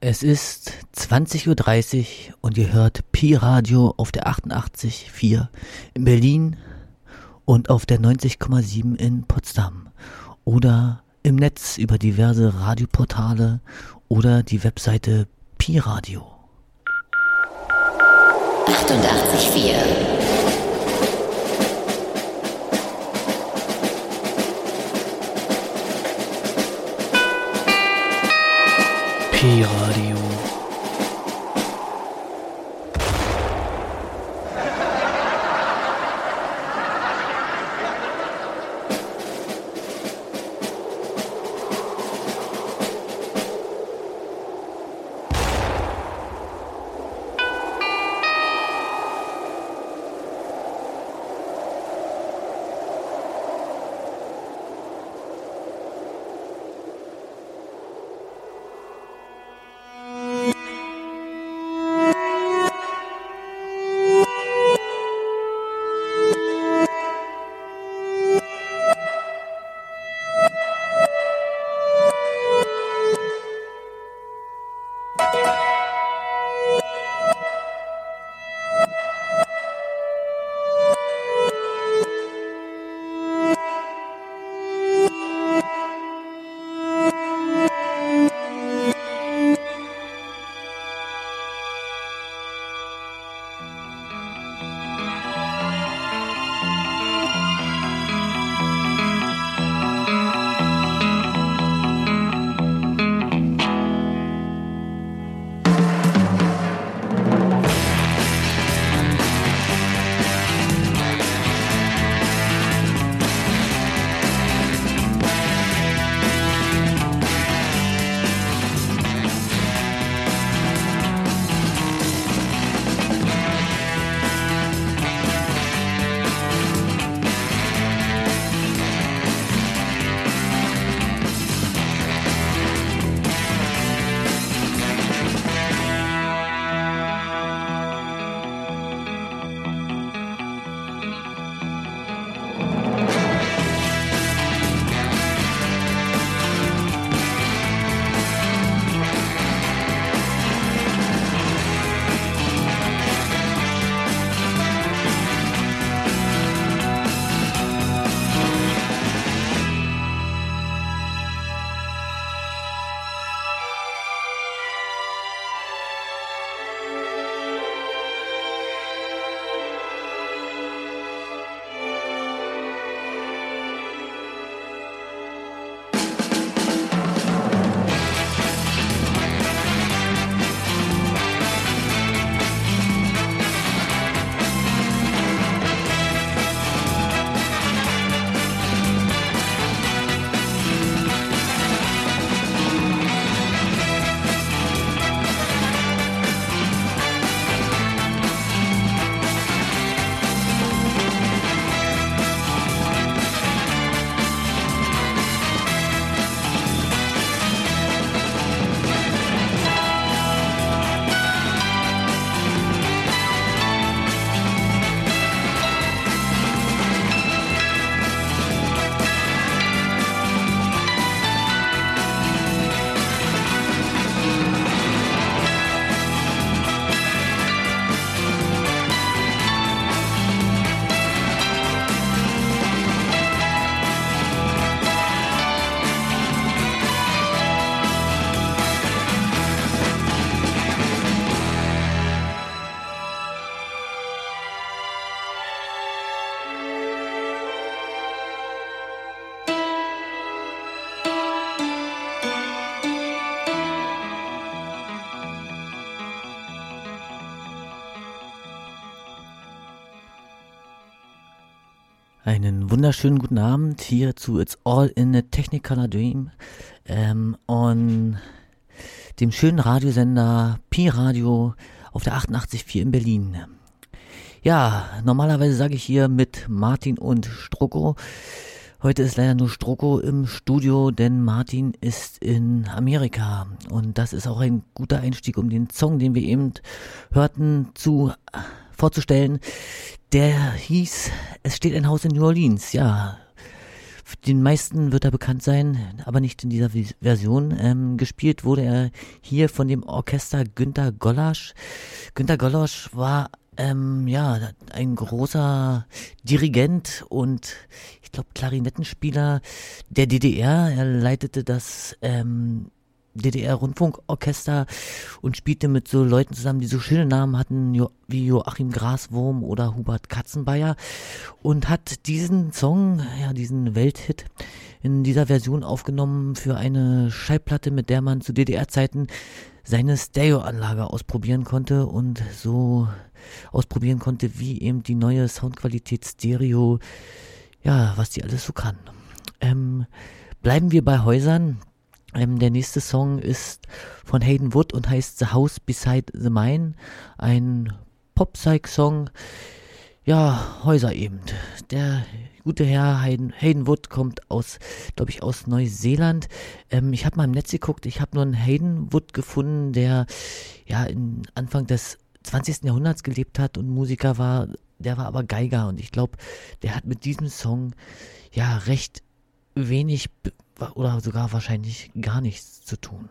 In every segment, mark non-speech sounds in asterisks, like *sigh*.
Es ist 20.30 Uhr und ihr hört Pi Radio auf der 88.4 in Berlin und auf der 90,7 in Potsdam oder im Netz über diverse Radioportale oder die Webseite Pi Radio. 88.4 پیاری Einen wunderschönen guten Abend hier zu It's All in a Technicolor Dream ähm, und dem schönen Radiosender Pi Radio auf der 88.4 in Berlin. Ja, normalerweise sage ich hier mit Martin und Strucko. Heute ist leider nur Strucko im Studio, denn Martin ist in Amerika. Und das ist auch ein guter Einstieg, um den Song, den wir eben hörten, zu vorzustellen. Der hieß Es steht ein Haus in New Orleans, ja. Den meisten wird er bekannt sein, aber nicht in dieser Version. Ähm, gespielt wurde er hier von dem Orchester Günter Gollasch. Günter Gollasch war ähm, ja, ein großer Dirigent und ich glaube Klarinettenspieler der DDR. Er leitete das ähm, DDR-Rundfunkorchester und spielte mit so Leuten zusammen, die so schöne Namen hatten, wie Joachim Graswurm oder Hubert Katzenbayer und hat diesen Song, ja, diesen Welthit in dieser Version aufgenommen für eine Schallplatte, mit der man zu DDR-Zeiten seine Stereoanlage ausprobieren konnte und so ausprobieren konnte, wie eben die neue Soundqualität Stereo, ja, was die alles so kann. Ähm, bleiben wir bei Häusern. Ähm, der nächste Song ist von Hayden Wood und heißt The House Beside the Mine. Ein Pop-Psych-Song. Ja, Häuser eben. Der gute Herr Hayden, Hayden Wood kommt aus, glaube ich, aus Neuseeland. Ähm, ich habe mal im Netz geguckt, ich habe nur einen Hayden Wood gefunden, der ja in Anfang des 20. Jahrhunderts gelebt hat und Musiker war. Der war aber Geiger und ich glaube, der hat mit diesem Song ja recht wenig oder sogar wahrscheinlich gar nichts zu tun.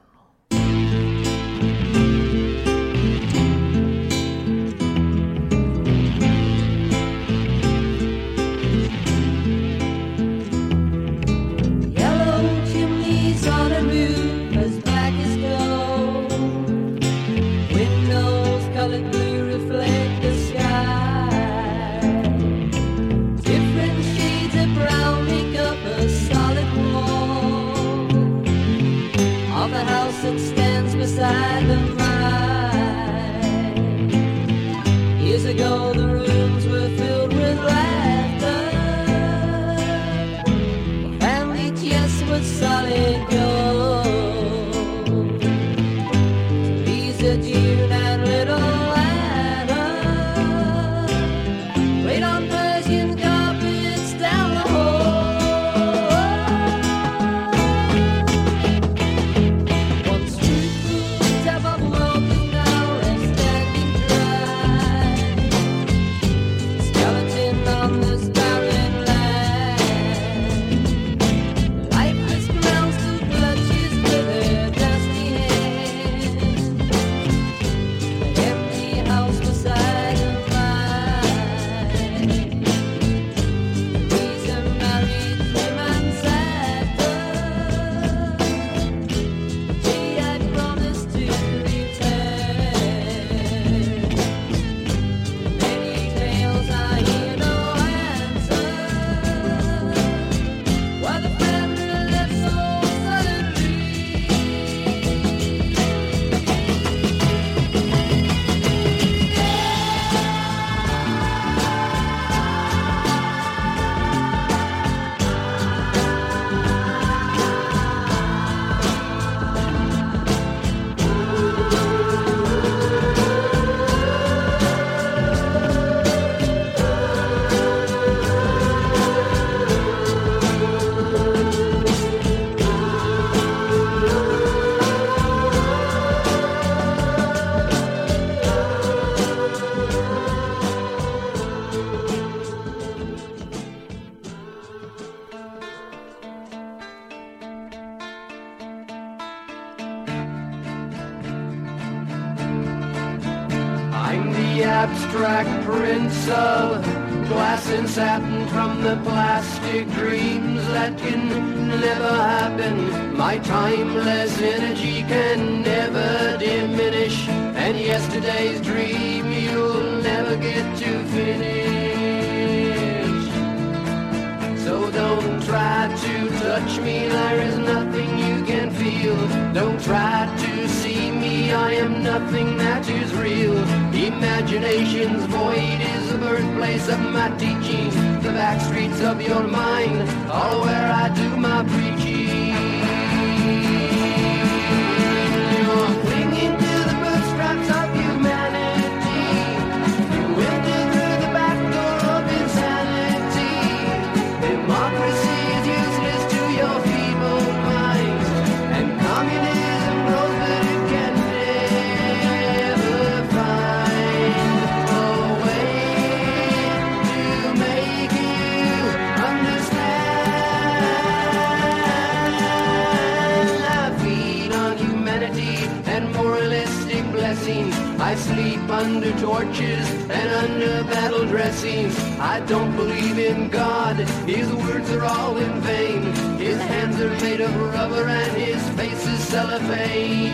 Under torches and under battle dressings. I don't believe in God, his words are all in vain. His hands are made of rubber and his face is cellophane.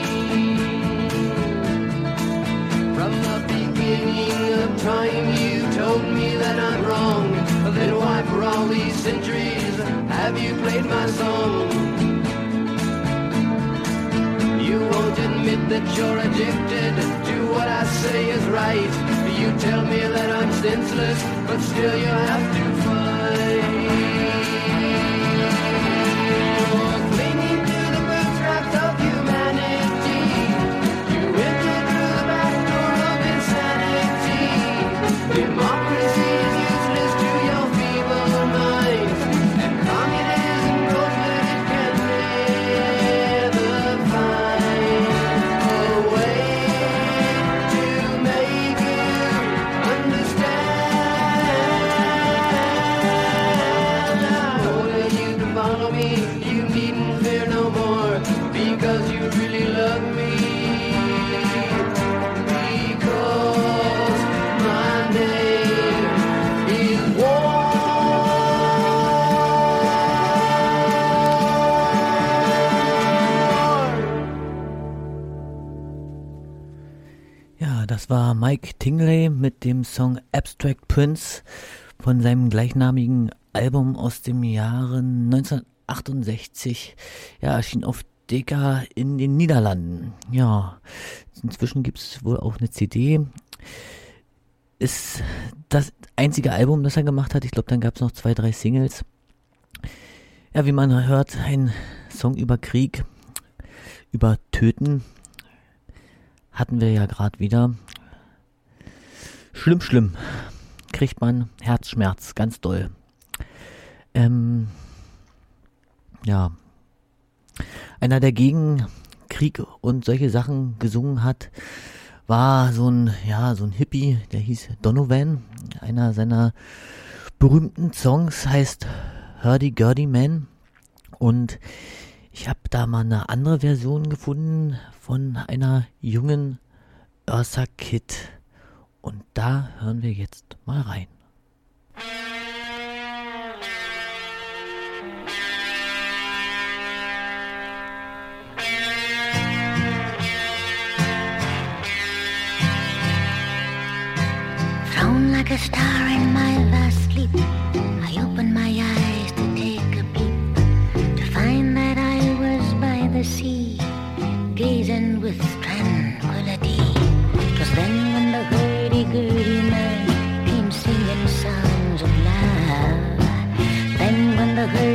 From the beginning of time you told me that I'm wrong. Then why for all these centuries have you played my song? You won't admit that you're addicted what I say is right. You tell me that I'm senseless, but still you have to fight. Das war Mike Tingley mit dem Song Abstract Prince von seinem gleichnamigen Album aus dem Jahre 1968. Ja, erschien auf Decca in den Niederlanden. Ja, inzwischen gibt es wohl auch eine CD. Ist das einzige Album, das er gemacht hat. Ich glaube, dann gab es noch zwei, drei Singles. Ja, wie man hört, ein Song über Krieg, über Töten, hatten wir ja gerade wieder. Schlimm, schlimm. Kriegt man Herzschmerz, ganz doll. Ähm, ja. Einer, der gegen Krieg und solche Sachen gesungen hat, war so ein, ja, so ein Hippie, der hieß Donovan. Einer seiner berühmten Songs heißt Hurdy Gurdy Man. Und ich habe da mal eine andere Version gefunden von einer jungen Ursa Kitt. Und da hören wir jetzt mal rein. Thrown like a star in my vast sleep, Saturday.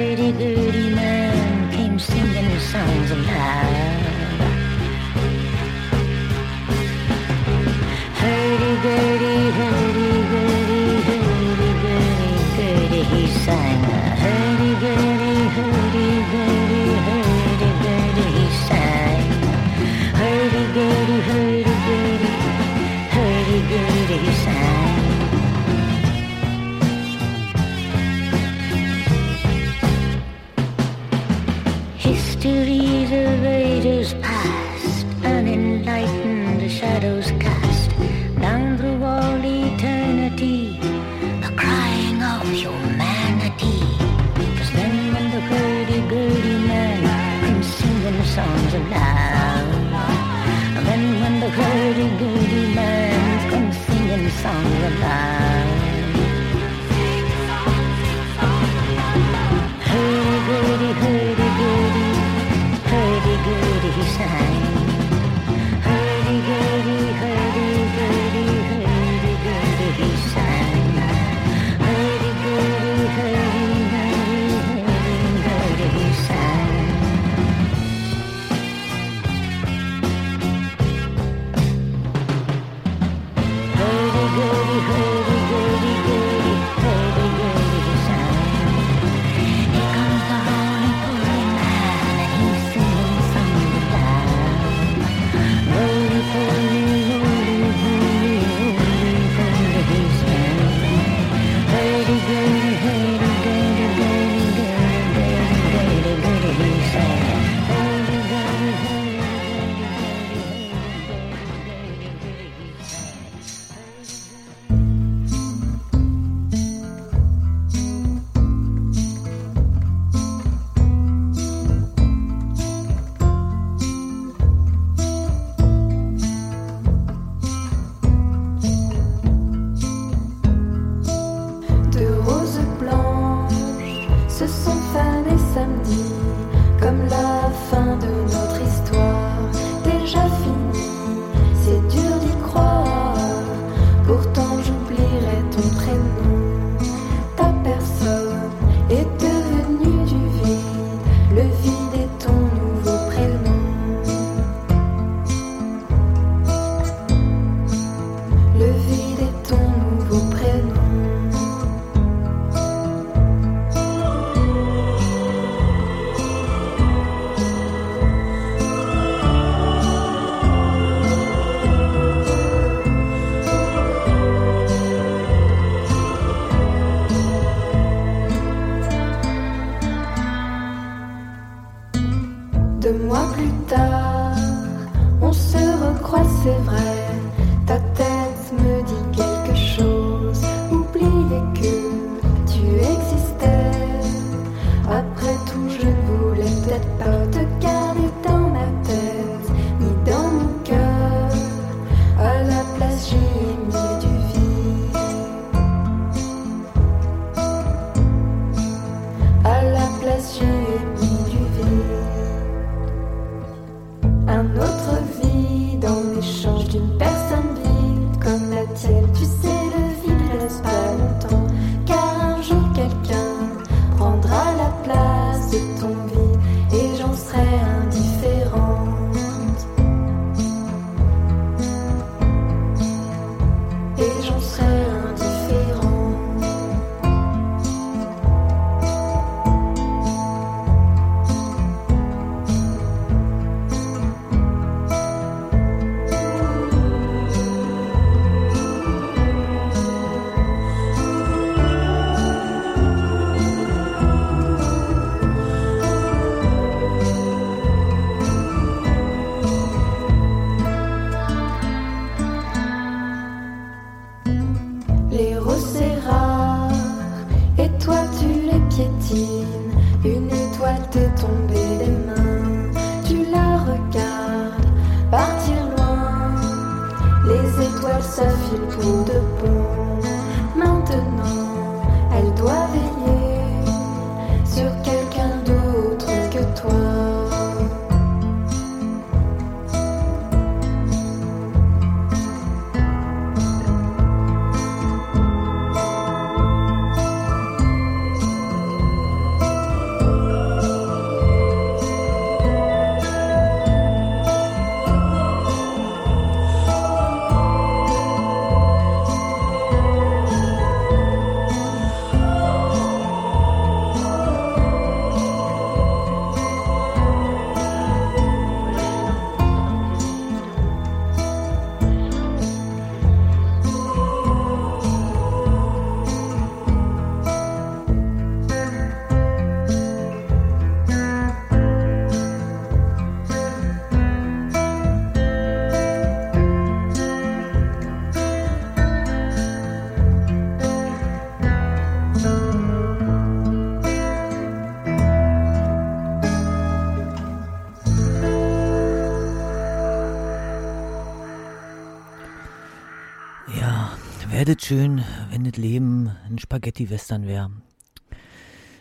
Schön, wenn das Leben ein Spaghetti-Western wäre.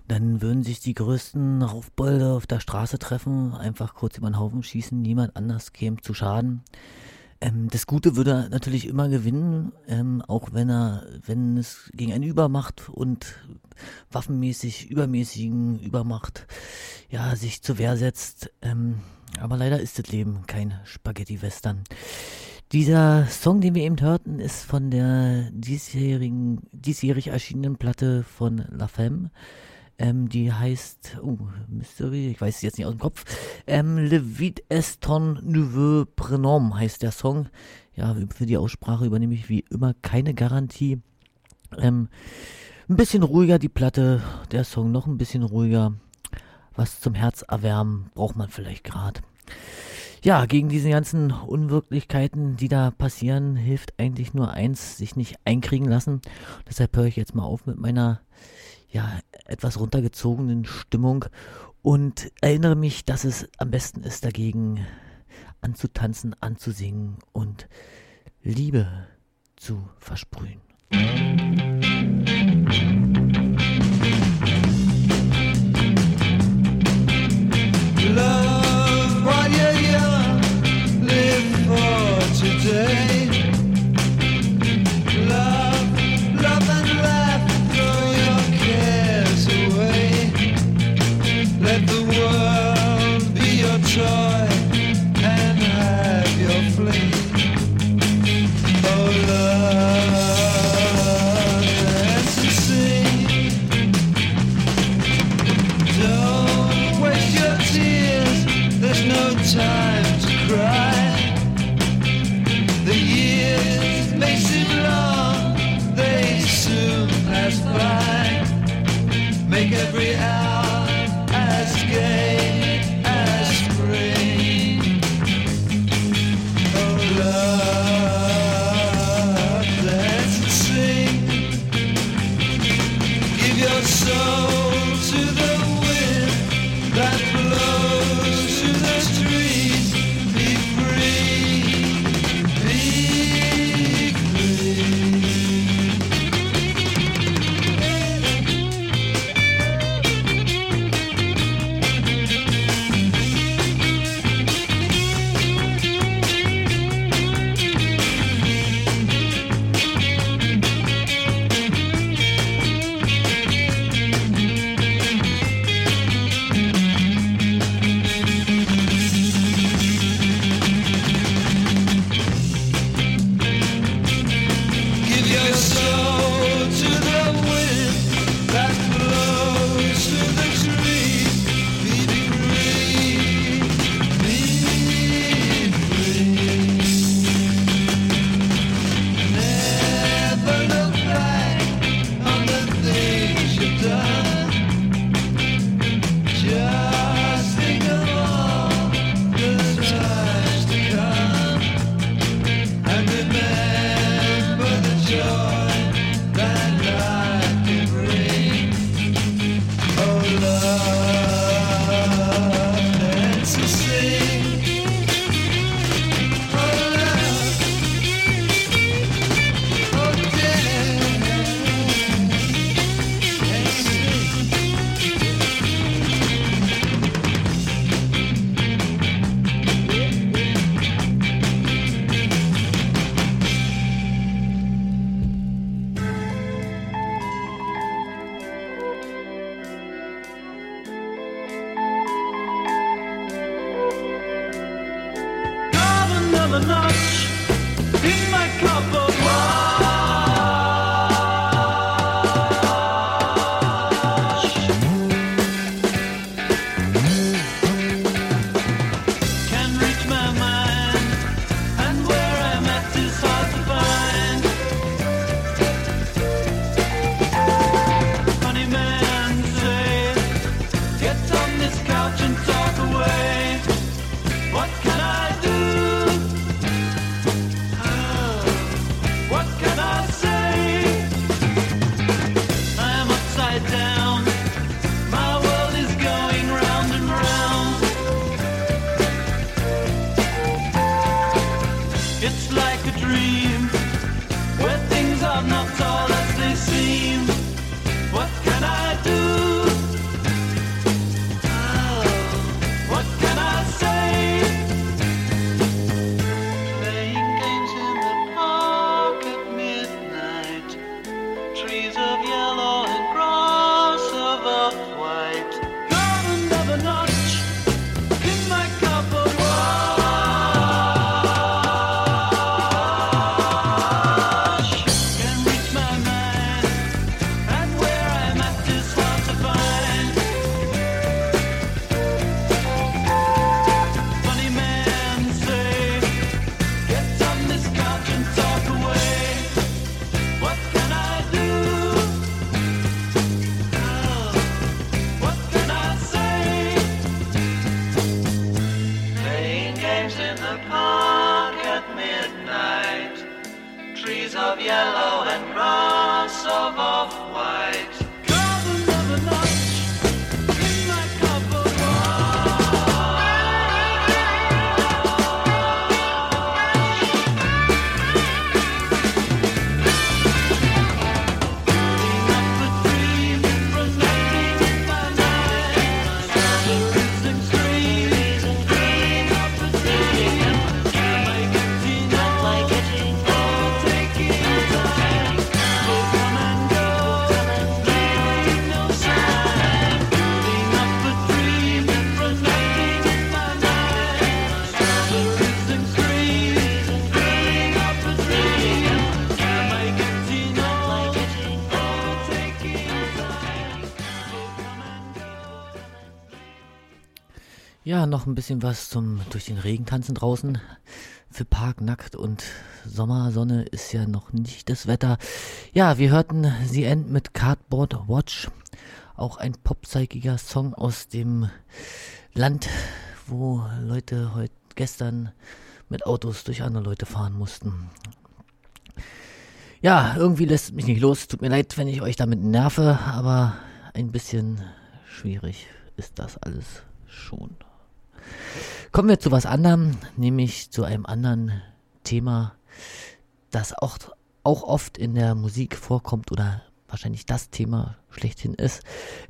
Dann würden sich die größten Raufbolde auf der Straße treffen, einfach kurz über den Haufen schießen, niemand anders käme zu Schaden. Ähm, das Gute würde natürlich immer gewinnen, ähm, auch wenn er, wenn es gegen eine Übermacht und waffenmäßig übermäßigen Übermacht ja sich zur Wehr setzt. Ähm, aber leider ist das Leben kein Spaghetti-Western. Dieser Song, den wir eben hörten, ist von der diesjährigen, diesjährig erschienenen Platte von La Femme. Ähm, die heißt, oh, Mystery, ich weiß es jetzt nicht aus dem Kopf. Ähm, Le Vide est ton nouveau prénom heißt der Song. Ja, für die Aussprache übernehme ich wie immer keine Garantie. Ähm, ein bisschen ruhiger die Platte, der Song noch ein bisschen ruhiger. Was zum Herz erwärmen braucht man vielleicht gerade. Ja, gegen diese ganzen Unwirklichkeiten, die da passieren, hilft eigentlich nur eins, sich nicht einkriegen lassen. Deshalb höre ich jetzt mal auf mit meiner ja, etwas runtergezogenen Stimmung und erinnere mich, dass es am besten ist, dagegen anzutanzen, anzusingen und Liebe zu versprühen. Noch ein bisschen was zum durch den Regen tanzen draußen. Für Park nackt und Sommersonne ist ja noch nicht das Wetter. Ja, wir hörten The End mit Cardboard Watch. Auch ein popzeigiger Song aus dem Land, wo Leute heute gestern mit Autos durch andere Leute fahren mussten. Ja, irgendwie lässt mich nicht los. Tut mir leid, wenn ich euch damit nerve, aber ein bisschen schwierig ist das alles schon. Kommen wir zu was anderem, nämlich zu einem anderen Thema, das auch, auch oft in der Musik vorkommt oder wahrscheinlich das Thema schlechthin ist,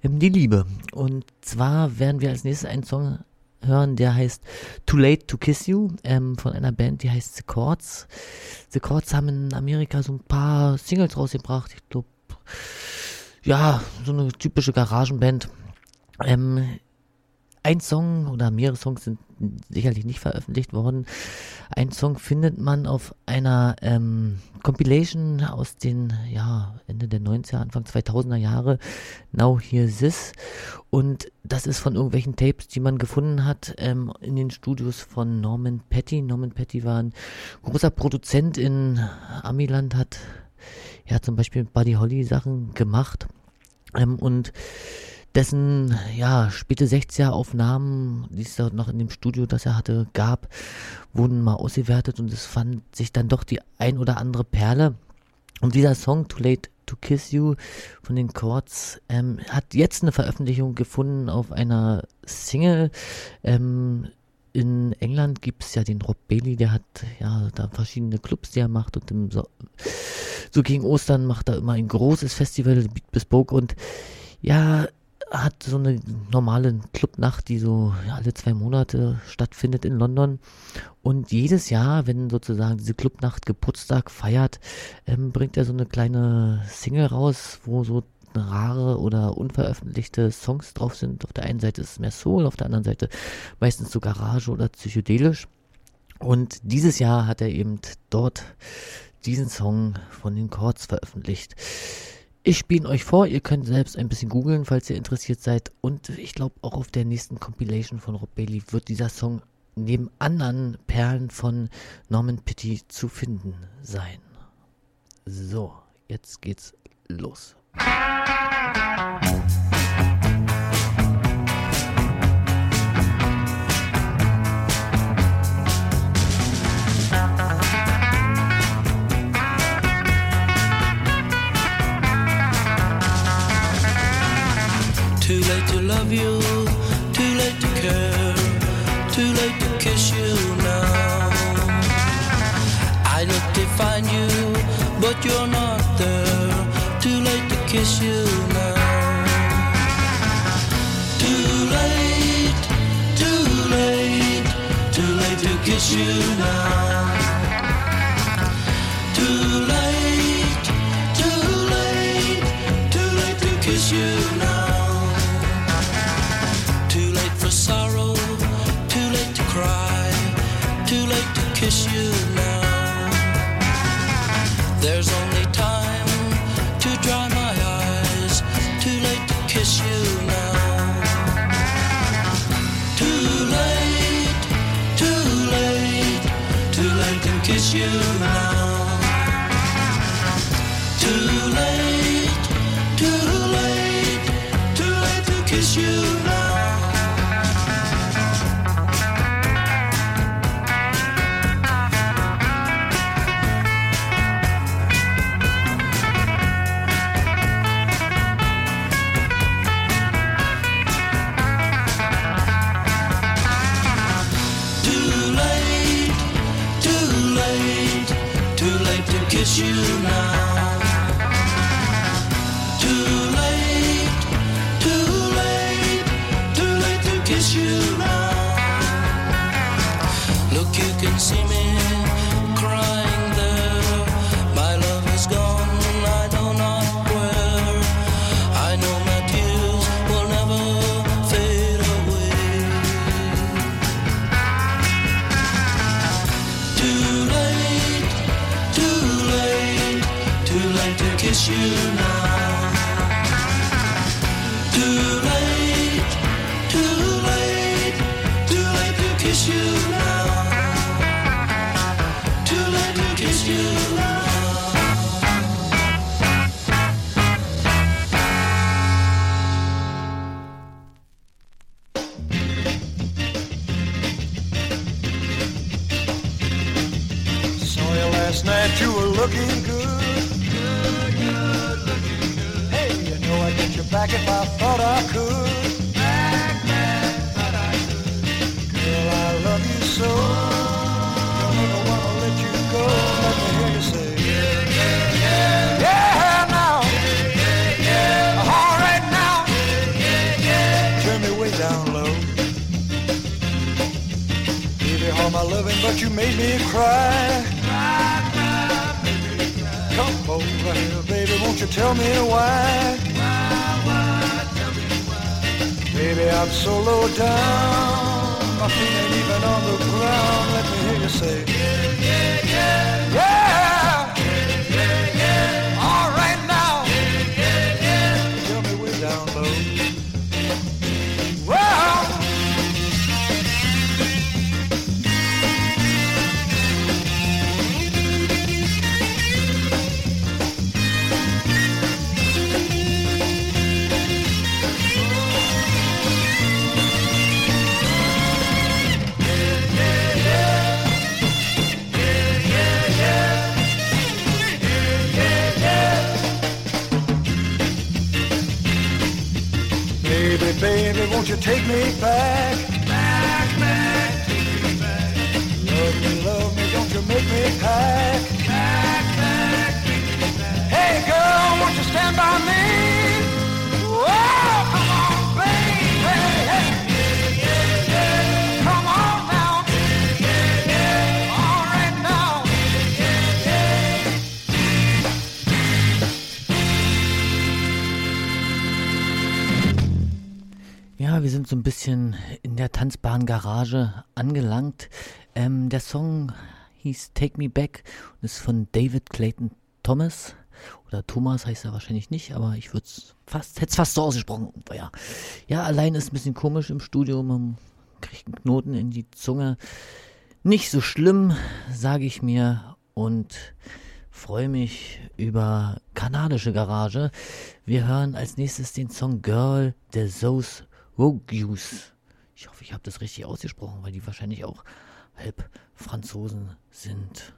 die Liebe. Und zwar werden wir als nächstes einen Song hören, der heißt Too Late to Kiss You ähm, von einer Band, die heißt The Chords. The Chords haben in Amerika so ein paar Singles rausgebracht. Ich glaube, ja, so eine typische Garagenband. Ähm, ein Song oder mehrere Songs sind sicherlich nicht veröffentlicht worden. Ein Song findet man auf einer ähm, Compilation aus den ja, Ende der 90er, Anfang 2000er Jahre, Now Hear This. Und das ist von irgendwelchen Tapes, die man gefunden hat ähm, in den Studios von Norman Petty. Norman Petty war ein großer Produzent in Amiland, hat ja zum Beispiel Buddy Holly Sachen gemacht. Ähm, und dessen ja späte 60er Aufnahmen, die es dort noch in dem Studio, das er hatte, gab, wurden mal ausgewertet und es fand sich dann doch die ein oder andere Perle. Und dieser Song Too Late to Kiss You von den Chords ähm, hat jetzt eine Veröffentlichung gefunden auf einer Single. Ähm, in England gibt es ja den Rob Bailey, der hat ja da verschiedene Clubs, die er macht und im so, so gegen Ostern macht er immer ein großes Festival, Beat Bespoke und ja, hat so eine normale Clubnacht, die so alle zwei Monate stattfindet in London. Und jedes Jahr, wenn sozusagen diese Clubnacht Geburtstag feiert, ähm, bringt er so eine kleine Single raus, wo so rare oder unveröffentlichte Songs drauf sind. Auf der einen Seite ist es mehr Soul, auf der anderen Seite meistens so Garage oder psychedelisch. Und dieses Jahr hat er eben dort diesen Song von den Chords veröffentlicht. Ich spiele euch vor, ihr könnt selbst ein bisschen googeln, falls ihr interessiert seid. Und ich glaube, auch auf der nächsten Compilation von Rob Bailey wird dieser Song neben anderen Perlen von Norman Pitty zu finden sein. So, jetzt geht's los. Musik of you. Too late to care, too late to kiss you now. I look to find you, but you're not there. Too late to kiss you now. Too late, too late, too late to kiss you now. you. you know. bisschen in der tanzbaren Garage angelangt. Ähm, der Song hieß Take Me Back und ist von David Clayton Thomas. Oder Thomas heißt er wahrscheinlich nicht, aber ich würde es fast, hätte es fast so ausgesprochen. Ja. ja, allein ist ein bisschen komisch im Studio. Man kriegt einen Knoten in die Zunge. Nicht so schlimm, sage ich mir. Und freue mich über kanadische Garage. Wir hören als nächstes den Song Girl der Zoos Vaucluse. Ich hoffe, ich habe das richtig ausgesprochen, weil die wahrscheinlich auch halb Franzosen sind.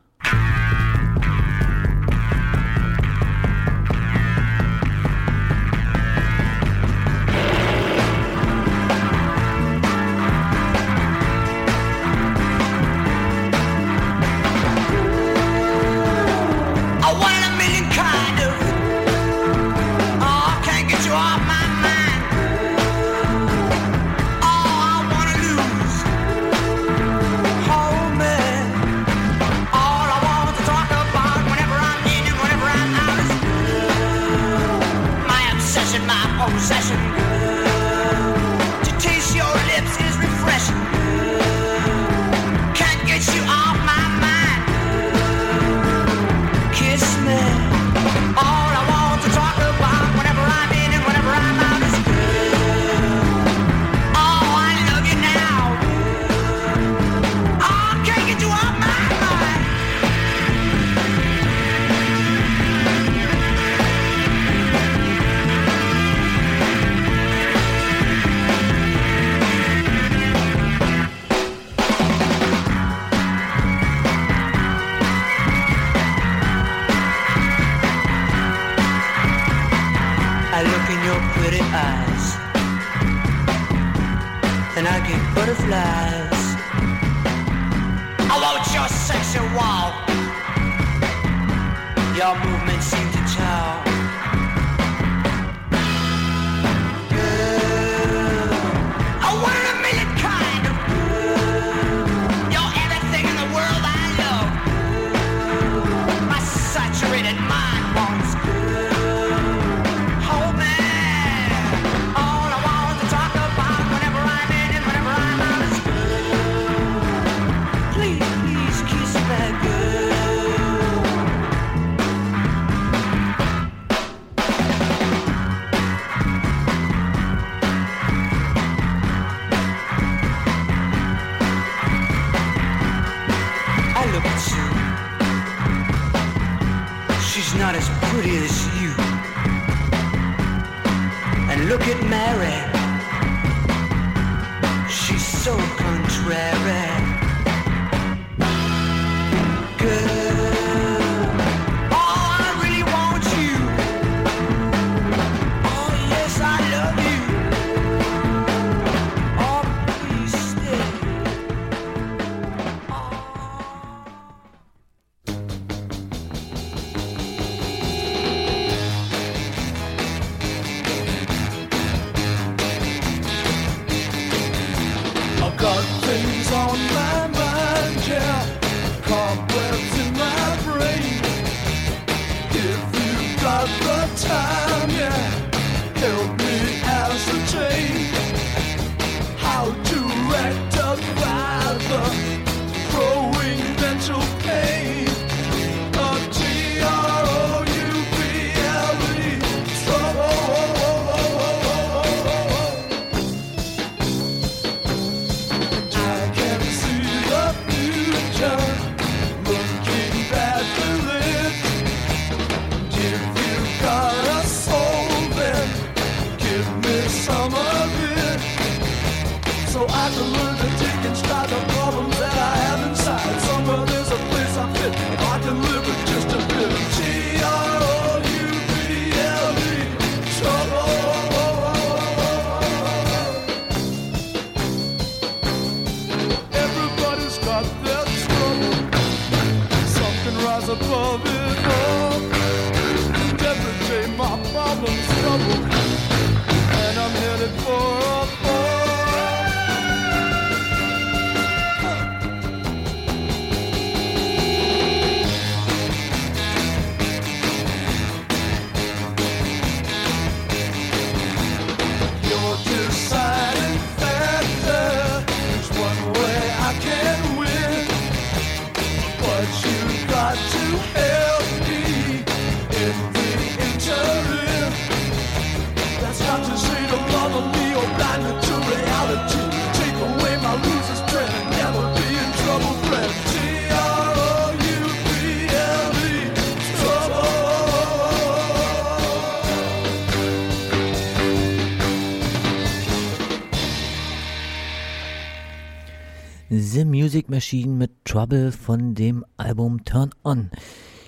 The Music Machine mit Trouble von dem Album Turn On.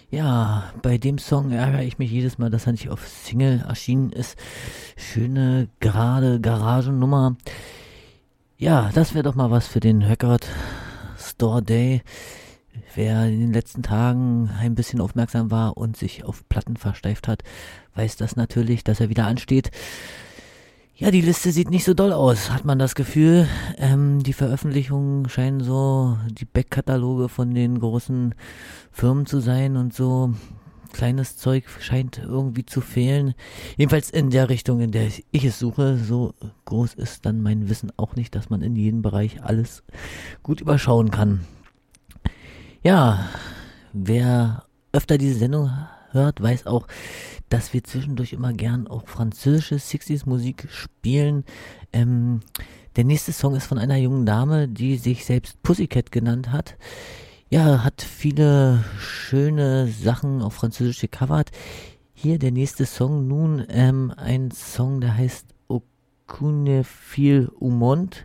Ja, bei dem Song ärgere ich mich jedes Mal, dass er nicht auf Single erschienen ist. Schöne, gerade Garagennummer. Ja, das wäre doch mal was für den Record Store Day. Wer in den letzten Tagen ein bisschen aufmerksam war und sich auf Platten versteift hat, weiß das natürlich, dass er wieder ansteht. Ja, die Liste sieht nicht so doll aus, hat man das Gefühl. Ähm, die Veröffentlichungen scheinen so die Backkataloge von den großen Firmen zu sein und so kleines Zeug scheint irgendwie zu fehlen. Jedenfalls in der Richtung, in der ich es suche. So groß ist dann mein Wissen auch nicht, dass man in jedem Bereich alles gut überschauen kann. Ja, wer öfter diese Sendung hört, weiß auch, dass wir zwischendurch immer gern auch französische 60s Musik spielen. Ähm, der nächste Song ist von einer jungen Dame, die sich selbst Pussycat genannt hat. Ja, hat viele schöne Sachen auf Französisch gecovert. Hier der nächste Song nun, ähm, ein Song, der heißt Aucune fil au monde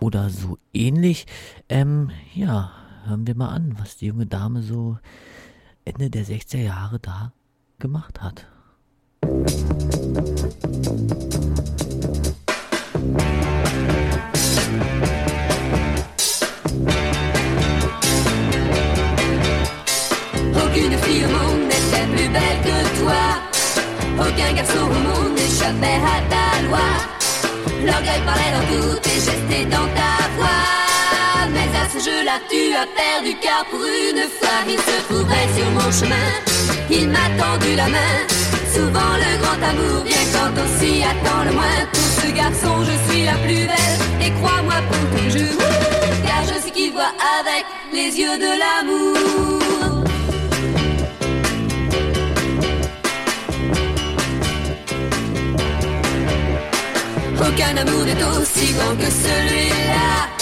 oder so ähnlich. Ähm, ja, hören wir mal an, was die junge Dame so Ende der 60er Jahre da gemacht hat. Aucune fille au monde n'était plus belle que toi. Aucun garçon au monde n'échappait à ta loi. L'orgueil parlait dans tous tes gestes et dans ta voix. Mais à ce jeu-là, tu as perdu car pour une fois, il se trouvait sur mon chemin. Il m'a tendu la main. Souvent le grand amour vient quand on s'y attend le moins. Pour ce garçon, je suis la plus belle. Et crois-moi pour toujours, car je sais qu'il voit avec les yeux de l'amour. Aucun amour n'est aussi grand que celui-là.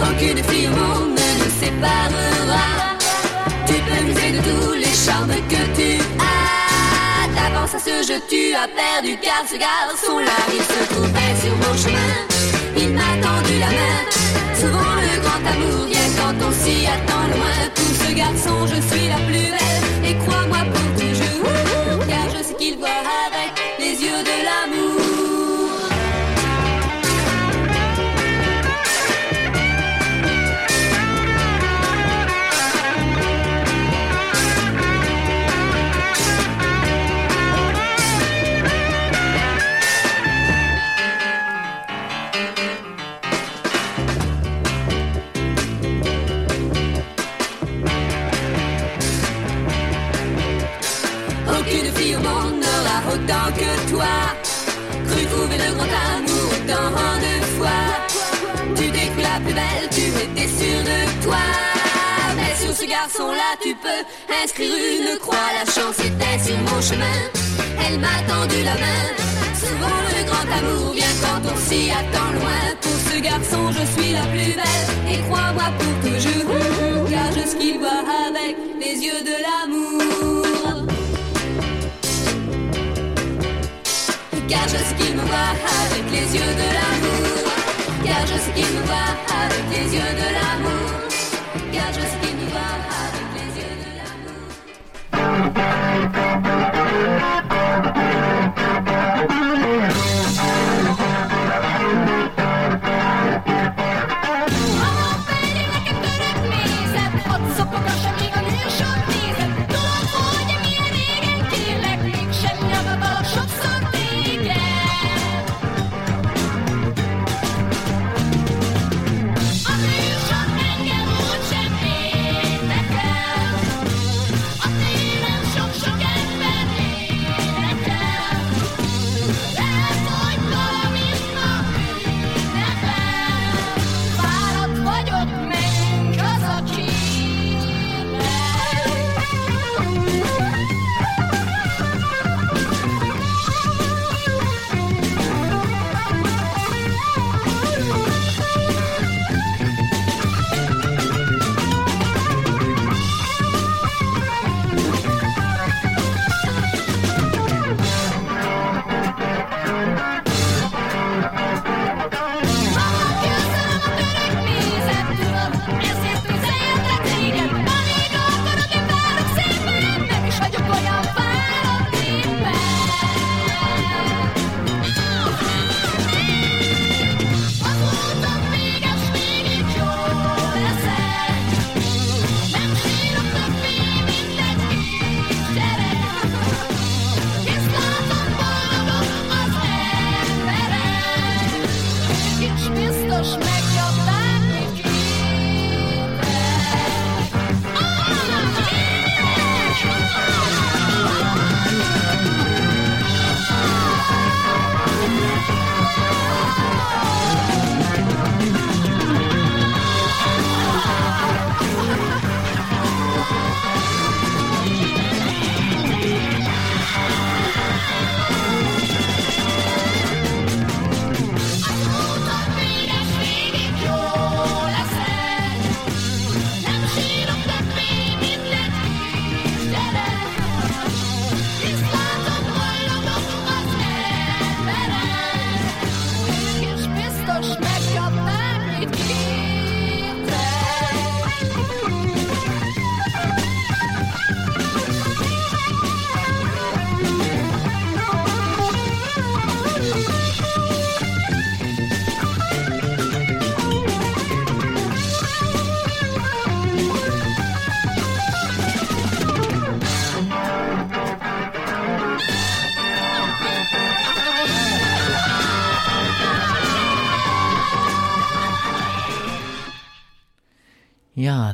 Aucune fille au monde ne nous séparera. Tu peux user de tous les charmes que tu as. D'avance à ce jeu, tu as perdu car ce garçon-là, il se trouvait sur mon chemin. Il m'a tendu la main. Souvent le grand amour vient quand on s'y attend loin. Pour ce garçon, je suis la plus belle. Et crois-moi pour toujours, car je sais qu'il voit avec les yeux de l'amour. Toi. Cru trouver le grand amour autant de fois. Tu t'es la plus belle, tu étais sûre de toi. Mais sur ce garçon-là, tu peux inscrire une croix. La chance était sur mon chemin. Elle m'a tendu la main. Souvent le grand amour vient quand on s'y attend loin. Pour ce garçon, je suis la plus belle. Et crois-moi pour toujours, car je sais qu'il voit avec les yeux de l'amour. Car je sais qu'il me voit avec les yeux de l'amour. Car je sais qu'il me voit avec les yeux de l'amour.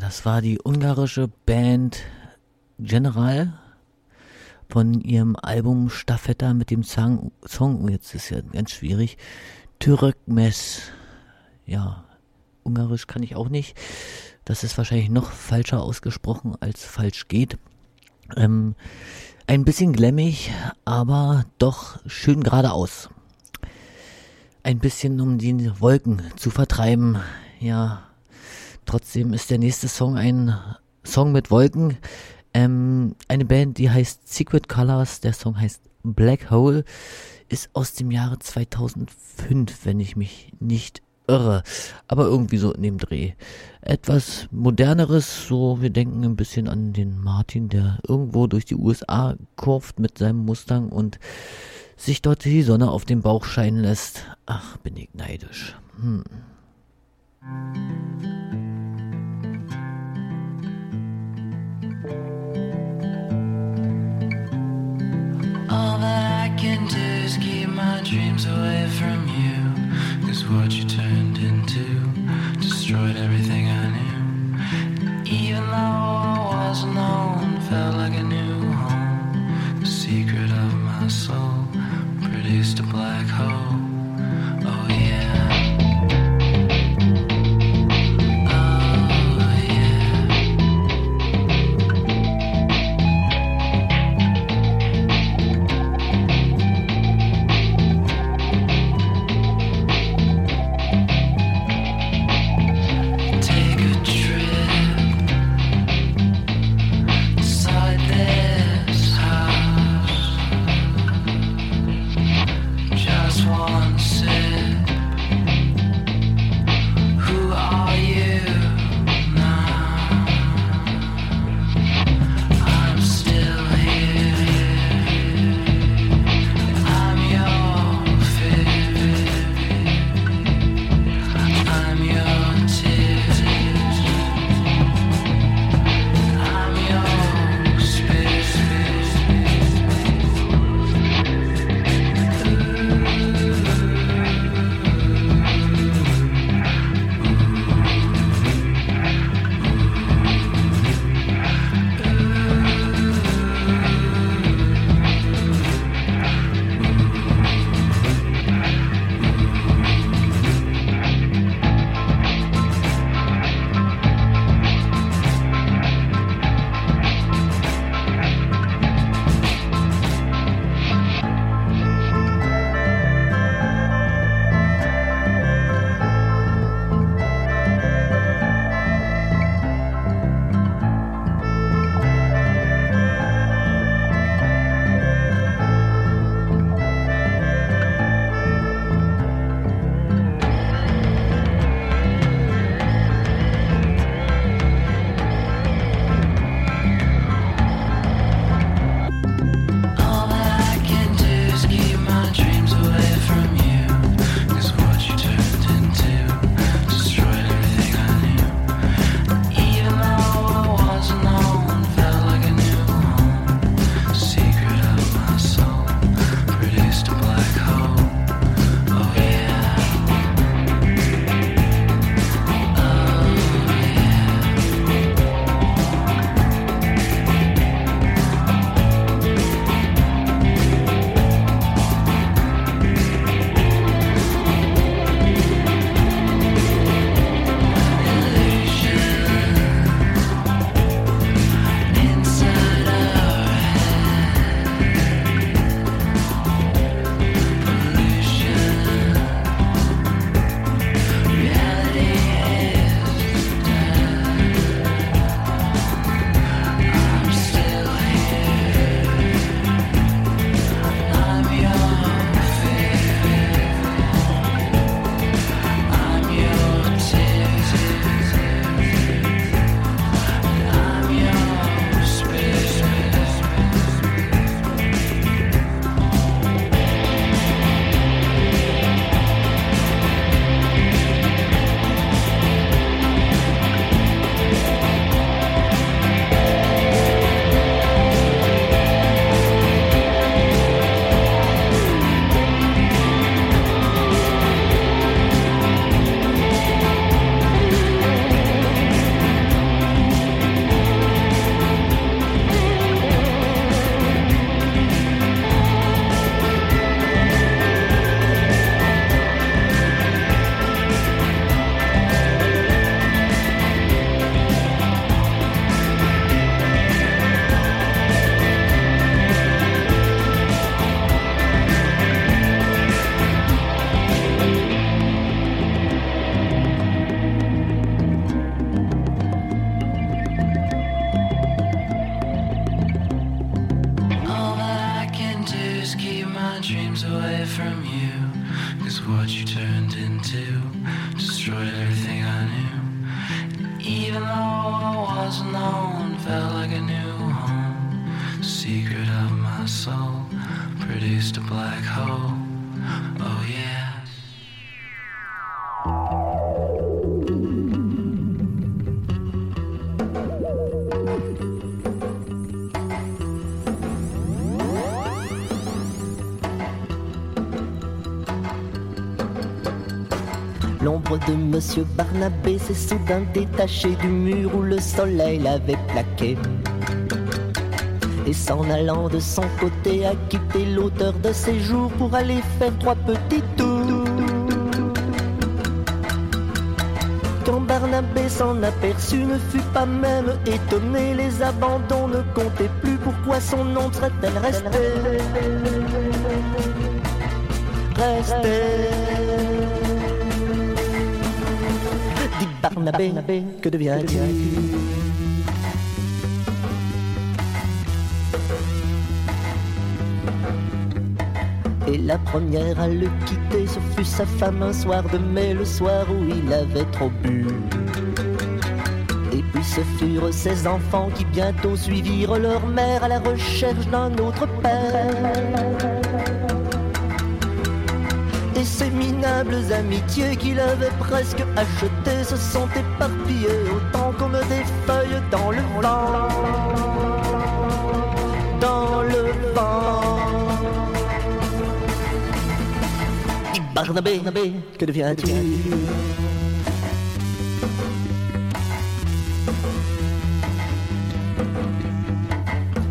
Das war die ungarische Band General von ihrem Album Staffetta mit dem Song, Song jetzt ist ja ganz schwierig, Türkmes. Ja, ungarisch kann ich auch nicht. Das ist wahrscheinlich noch falscher ausgesprochen, als falsch geht. Ähm, ein bisschen glemmig, aber doch schön geradeaus. Ein bisschen um die Wolken zu vertreiben. Ja, trotzdem ist der nächste Song ein Song mit Wolken. Ähm, eine Band, die heißt Secret Colors. Der Song heißt Black Hole. Ist aus dem Jahre 2005, wenn ich mich nicht irre. Aber irgendwie so in dem Dreh. Etwas moderneres, so wir denken ein bisschen an den Martin, der irgendwo durch die USA kurft mit seinem Mustang und sich dort die Sonne auf den Bauch scheinen lässt. Ach, bin ich neidisch. Hm. All that I can do is keep my dreams away from you. Cause what you turned into destroyed everything I knew. Even though I wasn't home, felt like a new home. The secret of my soul produced a black hole. Monsieur Barnabé s'est soudain détachée du mur où le soleil l'avait plaqué. Et s'en allant de son côté a quitté l'auteur de ses jours pour aller faire trois petits tours. Quand Barnabé s'en aperçut, ne fut pas même étonné, les abandons ne comptaient plus, pourquoi son nom serait-elle Restée Barnabé, que deviens-tu? Et la première à le quitter, ce fut sa femme un soir de mai, le soir où il avait trop bu. Et puis ce furent ses enfants qui bientôt suivirent leur mère à la recherche d'un autre père. Et ces minables amitiés qu'il avait presque achetées se sont éparpillées autant comme des feuilles dans le vent. Dans le vent. Dis Barnabé, que deviens-tu?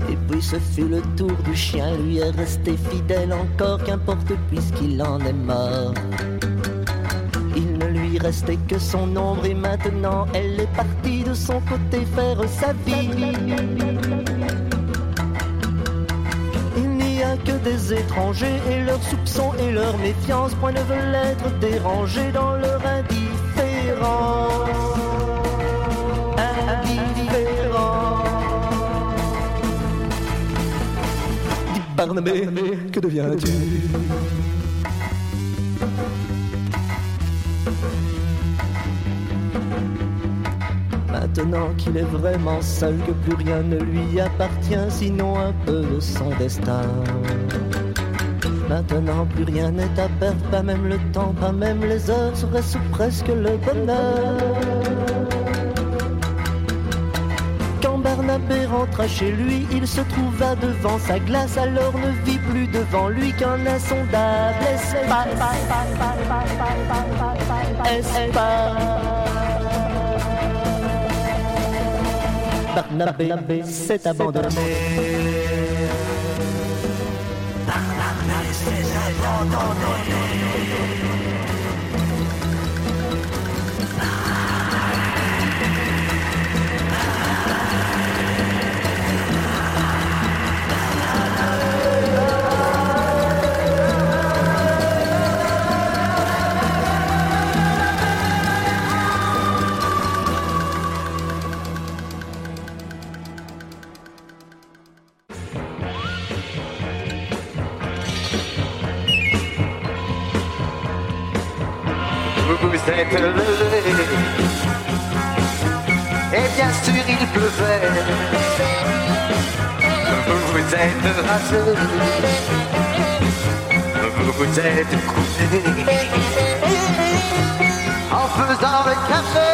Et puis ce fut le tour du chien, lui est resté fidèle encore, qu'importe puisqu'il en est mort. Restait que son ombre et maintenant elle est partie de son côté faire sa vie. Il n'y a que des étrangers et leurs soupçons et leur méfiance, point ne veulent être dérangés dans leur indifférence. Indifférence. Dis Barnabé, que deviens-tu Maintenant qu'il est vraiment seul, que plus rien ne lui appartient, sinon un peu de son destin. Maintenant plus rien n'est à perdre, pas même le temps, pas même les heures, serait-ce presque le bonheur. Quand Barnabé rentra chez lui, il se trouva devant sa glace, alors ne vit plus devant lui qu'un insondable. Barnabé s'est abandonné. Êtes levé. Et bien sûr il pleuvait. Vous êtes rasé. Vous êtes coupé. En faisant le café.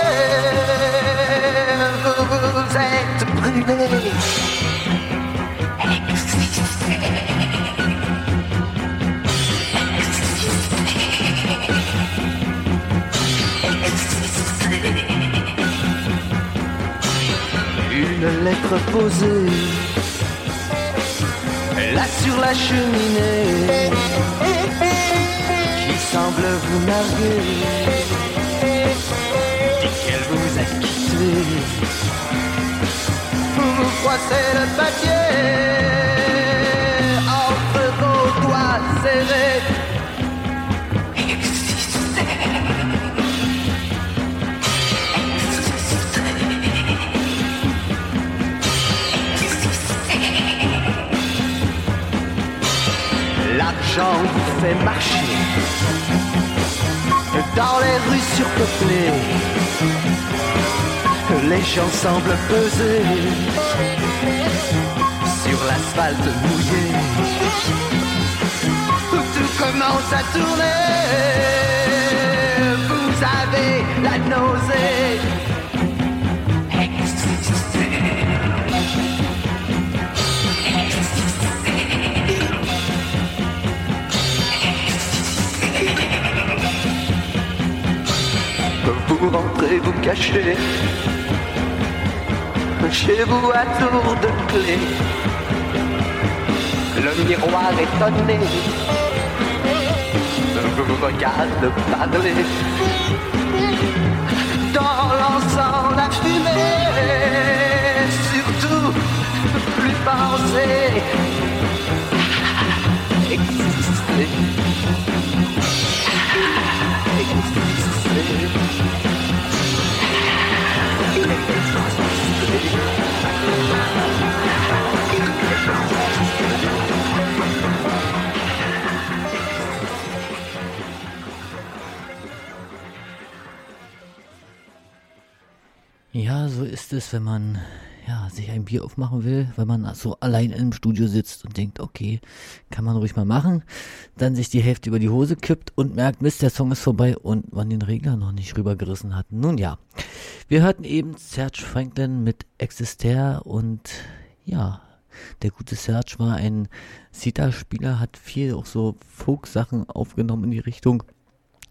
Une lettre posée là sur la cheminée qui semble vous narguer. Dit qu'elle vous a quitté. Vous froissez le papier entre vos doigts serrés. Vous fait marcher dans les rues surpeuplées. Les gens semblent peser sur l'asphalte mouillé. Tout commence à tourner. Vous avez la nausée. Vous rentrez, vous cachez chez vous à tour de clé. Le miroir étonné vous regarde parler. Dans l'encens, la fumée, surtout plus penser. Ja, so ist es, wenn man ein Bier aufmachen will, wenn man so allein im Studio sitzt und denkt, okay, kann man ruhig mal machen, dann sich die Hälfte über die Hose kippt und merkt, Mist, der Song ist vorbei und man den Regler noch nicht rübergerissen hat. Nun ja, wir hörten eben Serge Franklin mit Exister und ja, der gute Serge war ein Sitar-Spieler, hat viel auch so Folk-Sachen aufgenommen in die Richtung,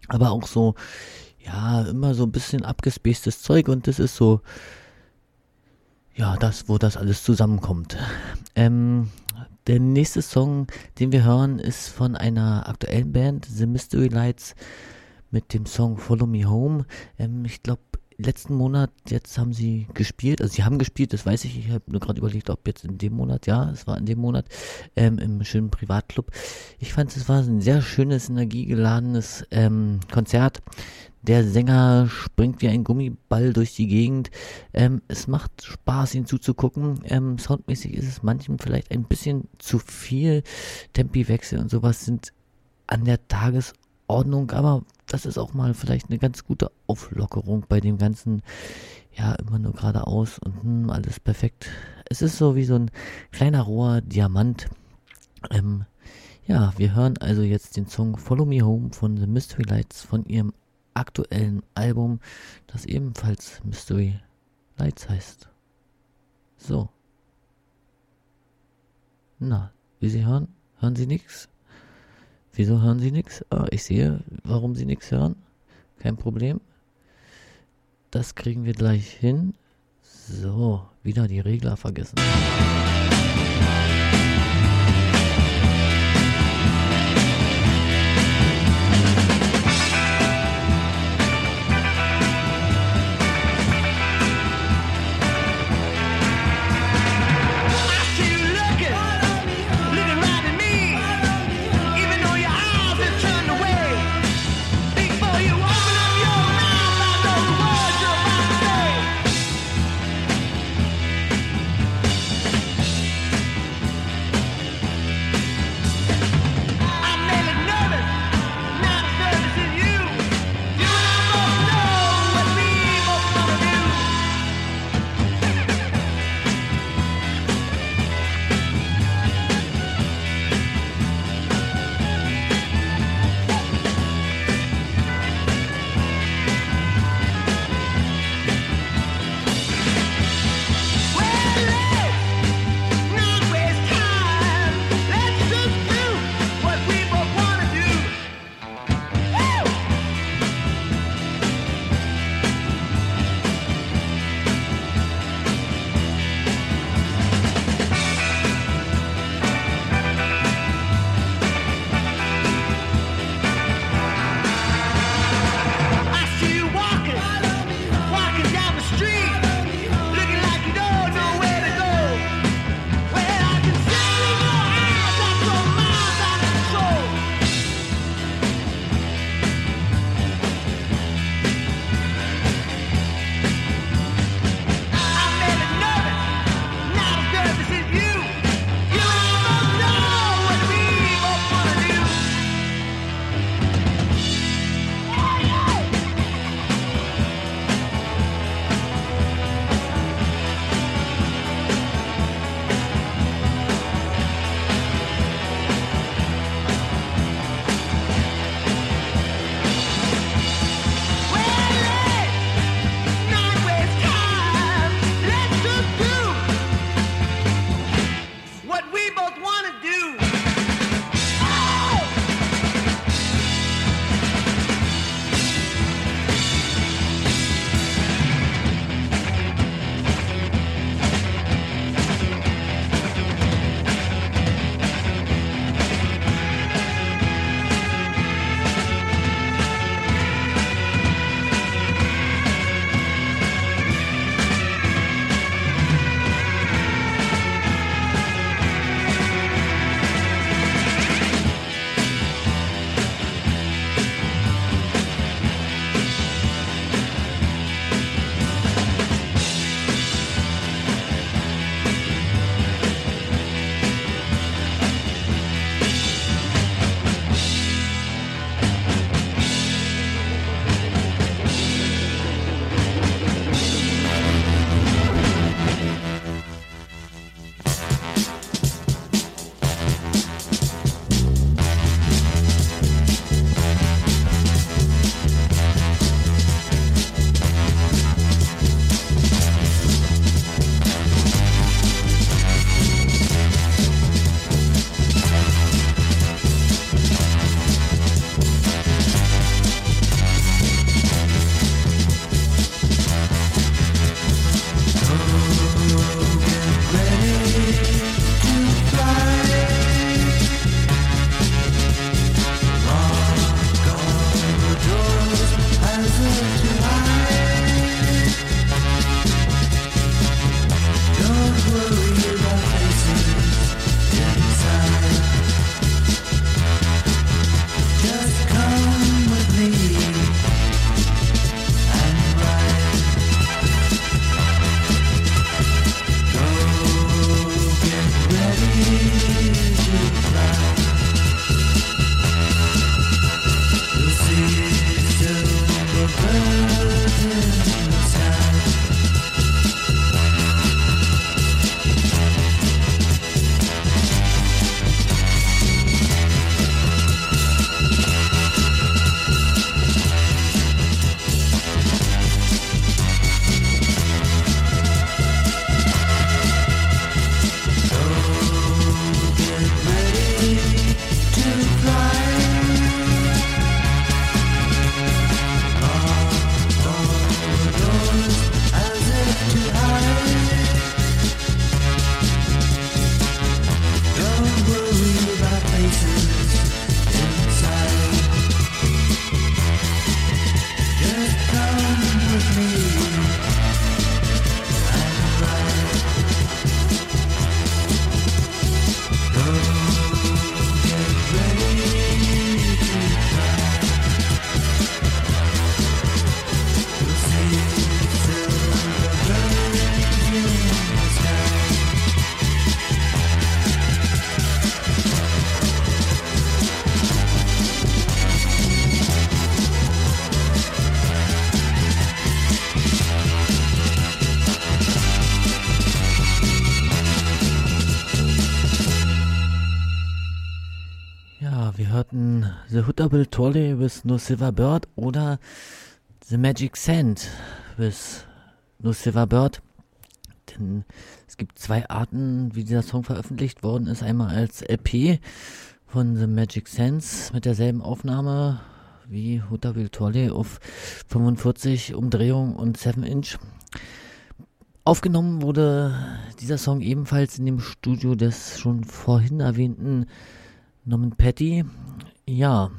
aber auch so, ja, immer so ein bisschen abgespacedes Zeug und das ist so, ja, das, wo das alles zusammenkommt. Ähm, der nächste Song, den wir hören, ist von einer aktuellen Band, The Mystery Lights, mit dem Song Follow Me Home. Ähm, ich glaube, letzten Monat, jetzt haben sie gespielt, also sie haben gespielt, das weiß ich, ich habe nur gerade überlegt, ob jetzt in dem Monat, ja, es war in dem Monat, ähm, im schönen Privatclub. Ich fand, es war ein sehr schönes, energiegeladenes ähm, Konzert. Der Sänger springt wie ein Gummiball durch die Gegend. Ähm, es macht Spaß, ihn zuzugucken. Ähm, soundmäßig ist es manchen vielleicht ein bisschen zu viel. Tempiwechsel und sowas sind an der Tagesordnung, aber das ist auch mal vielleicht eine ganz gute Auflockerung bei dem ganzen, ja, immer nur geradeaus und hm, alles perfekt. Es ist so wie so ein kleiner roher Diamant. Ähm, ja, wir hören also jetzt den Song Follow Me Home von The Mystery Lights von ihrem aktuellen Album, das ebenfalls Mystery Lights heißt. So. Na, wie Sie hören, hören Sie nichts? Wieso hören Sie nichts? Ah, ich sehe, warum Sie nichts hören. Kein Problem. Das kriegen wir gleich hin. So, wieder die Regler vergessen. Hootable Trolley with No Silver Bird oder The Magic Sand with No Silver Bird. Denn es gibt zwei Arten, wie dieser Song veröffentlicht worden ist. Einmal als LP von The Magic Sense mit derselben Aufnahme wie Hootable Trolley auf 45 Umdrehungen und 7 Inch. Aufgenommen wurde dieser Song ebenfalls in dem Studio des schon vorhin erwähnten Norman Petty. Ja,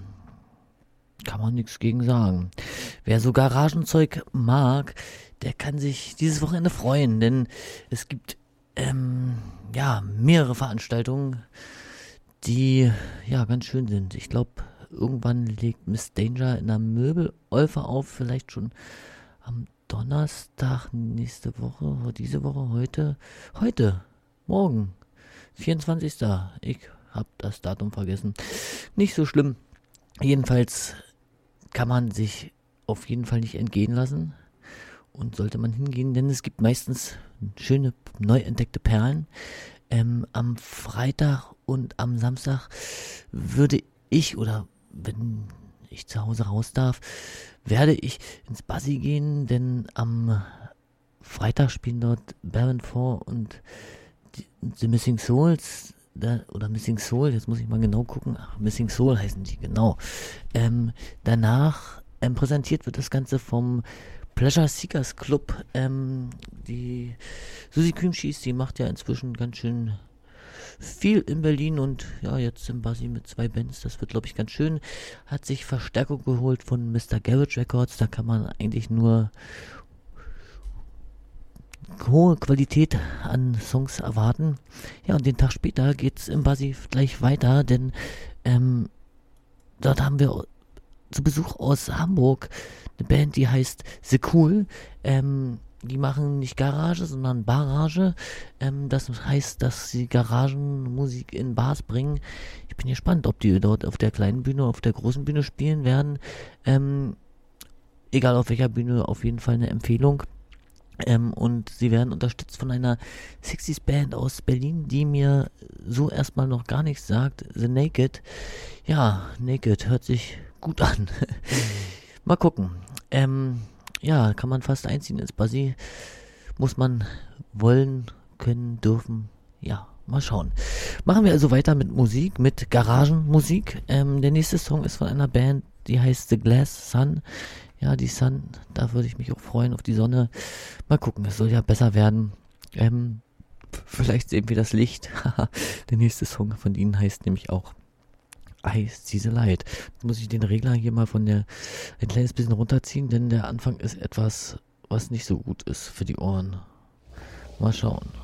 kann man nichts gegen sagen. Wer so Garagenzeug mag, der kann sich dieses Wochenende freuen, denn es gibt ähm, ja mehrere Veranstaltungen, die ja ganz schön sind. Ich glaube, irgendwann legt Miss Danger in der Möbel-Olfe auf, vielleicht schon am Donnerstag nächste Woche, diese Woche, heute, heute, morgen, 24. Ich hab das Datum vergessen. Nicht so schlimm. Jedenfalls kann man sich auf jeden Fall nicht entgehen lassen und sollte man hingehen, denn es gibt meistens schöne neu entdeckte Perlen. Ähm, am Freitag und am Samstag würde ich oder wenn ich zu Hause raus darf, werde ich ins Bassi gehen, denn am Freitag spielen dort Baron 4 und The Missing Souls da, oder Missing Soul, jetzt muss ich mal genau gucken. Ach, Missing Soul heißen die, genau. Ähm, danach ähm, präsentiert wird das Ganze vom Pleasure Seekers Club. Ähm, die Susi Kühnschieß, die macht ja inzwischen ganz schön viel in Berlin und ja, jetzt im Basi mit zwei Bands. Das wird, glaube ich, ganz schön. Hat sich Verstärkung geholt von Mr. Garage Records. Da kann man eigentlich nur hohe Qualität an Songs erwarten. Ja, und den Tag später geht's im Basi gleich weiter, denn ähm, dort haben wir zu Besuch aus Hamburg eine Band, die heißt The Cool. Ähm, die machen nicht Garage, sondern Barrage. Ähm, das heißt, dass sie Garagenmusik in Bars bringen. Ich bin gespannt, ob die dort auf der kleinen Bühne, auf der großen Bühne spielen werden. Ähm, egal auf welcher Bühne, auf jeden Fall eine Empfehlung. Ähm, und sie werden unterstützt von einer 60s Band aus Berlin, die mir so erstmal noch gar nichts sagt. The Naked. Ja, Naked hört sich gut an. *laughs* Mal gucken. Ähm, ja, kann man fast einziehen ins Basi. Muss man wollen, können, dürfen. Ja, mal schauen. Machen wir also weiter mit Musik, mit Garagenmusik. Ähm, der nächste Song ist von einer Band, die heißt The Glass Sun. Ja, die Sun, da würde ich mich auch freuen auf die Sonne. Mal gucken, es soll ja besser werden. Ähm, vielleicht sehen wir das Licht. *laughs* der nächste Song von ihnen heißt nämlich auch See the Light. Jetzt muss ich den Regler hier mal von der ein kleines bisschen runterziehen, denn der Anfang ist etwas, was nicht so gut ist für die Ohren. Mal schauen.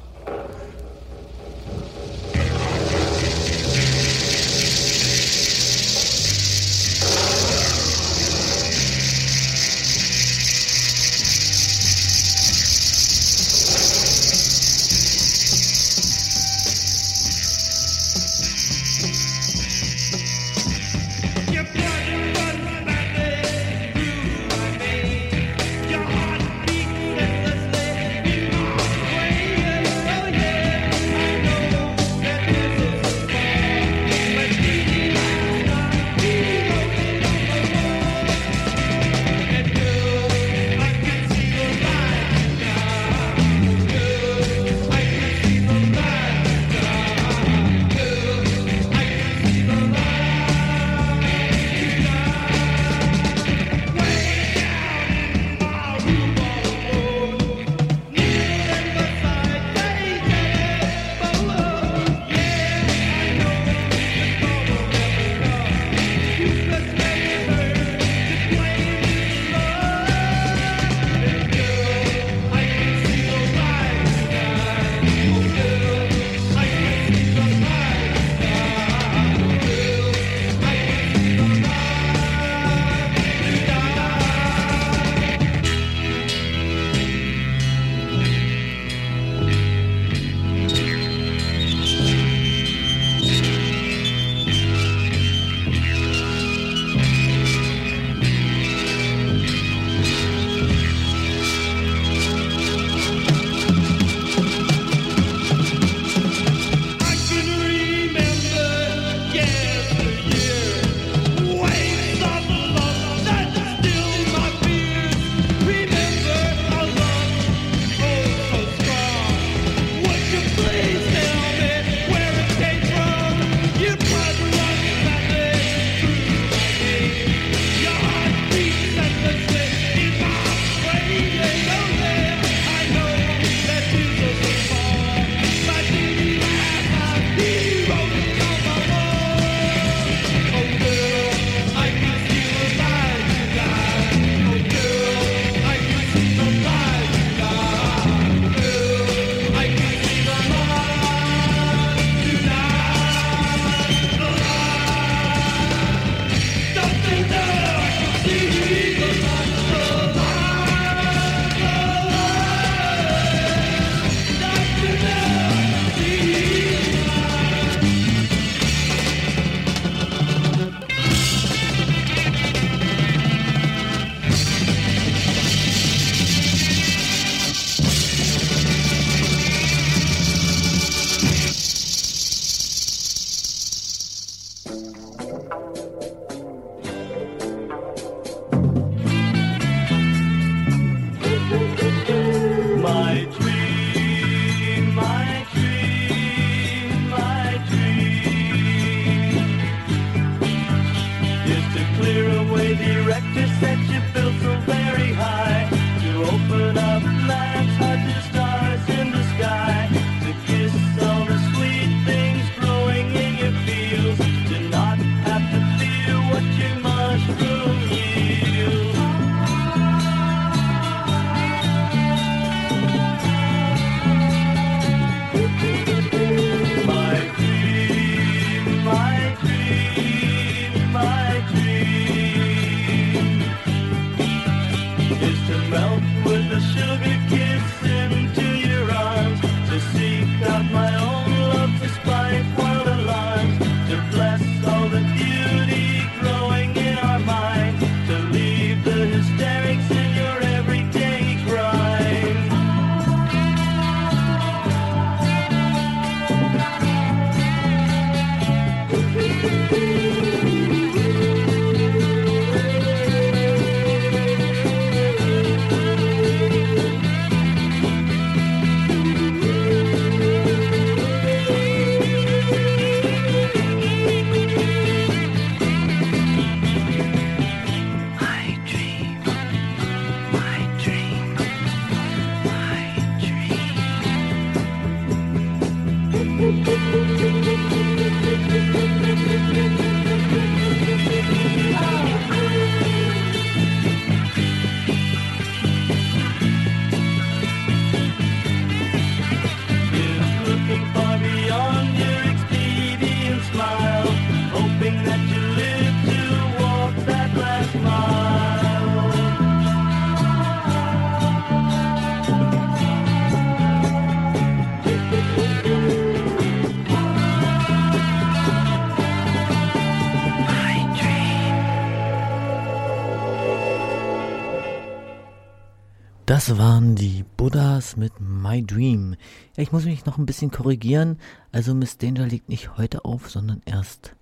Waren die Buddhas mit My Dream. Ja, ich muss mich noch ein bisschen korrigieren. Also Miss Danger legt nicht heute auf, sondern erst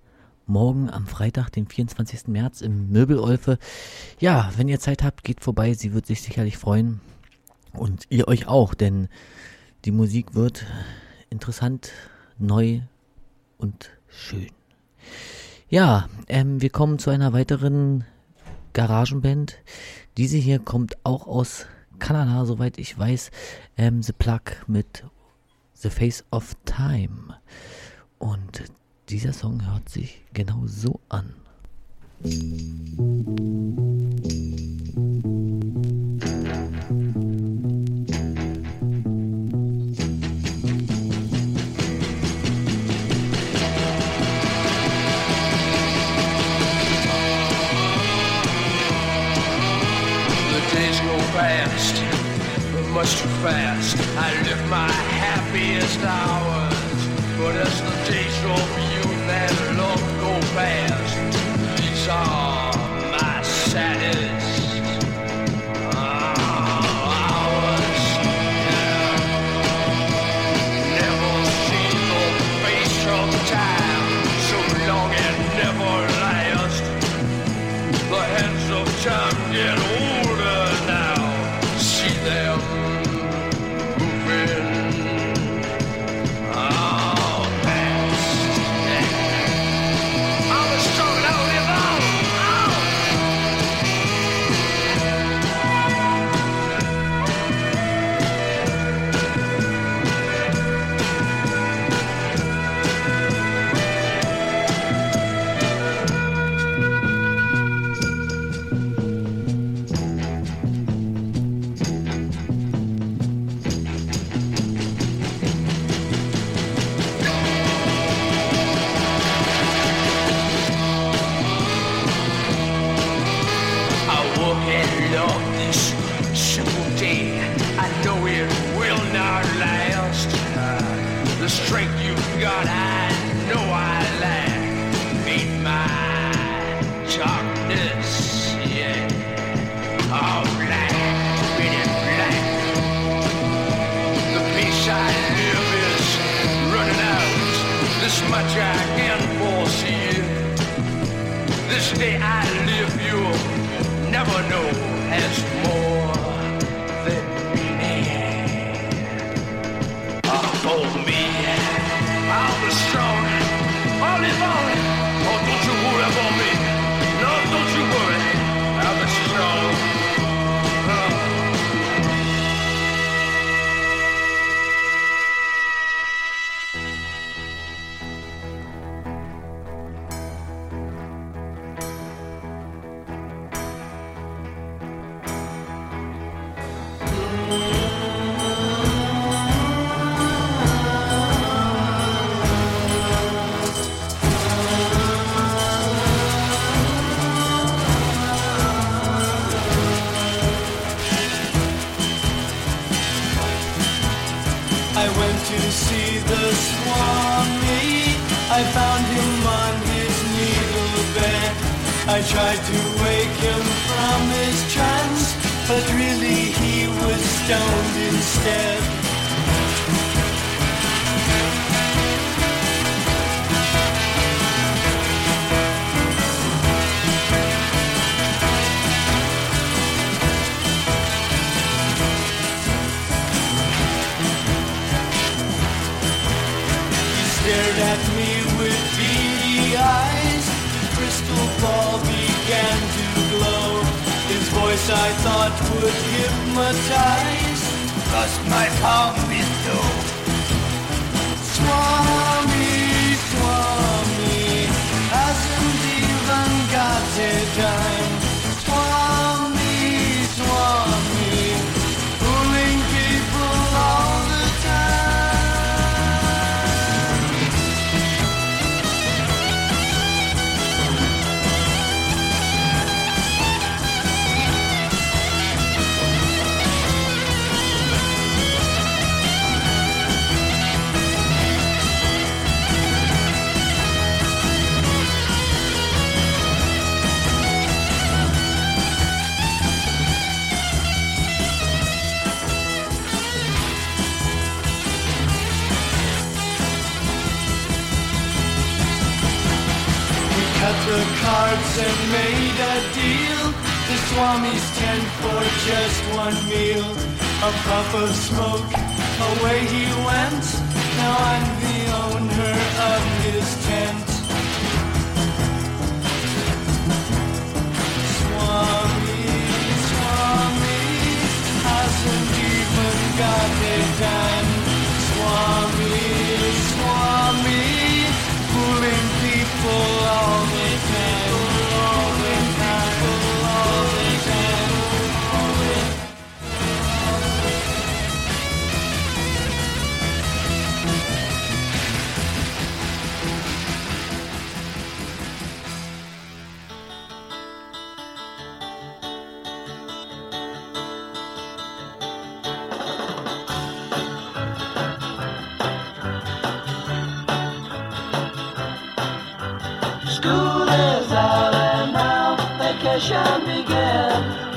morgen am Freitag, den 24. März im Möbelolfe. Ja, wenn ihr Zeit habt, geht vorbei. Sie wird sich sicherlich freuen. Und ihr euch auch, denn die Musik wird interessant, neu und schön. Ja, ähm, wir kommen zu einer weiteren Garagenband. Diese hier kommt auch aus Kanada, soweit ich weiß. Ähm, The Plug mit The Face of Time. Und dieser Song hört sich genau so an. The much too fast. I live my happiest hours, but as the days for you that love go fast, these are and made a deal. The Swami's tent for just one meal. A puff of smoke, away he went. Now I'm the owner of his tent. shall begin.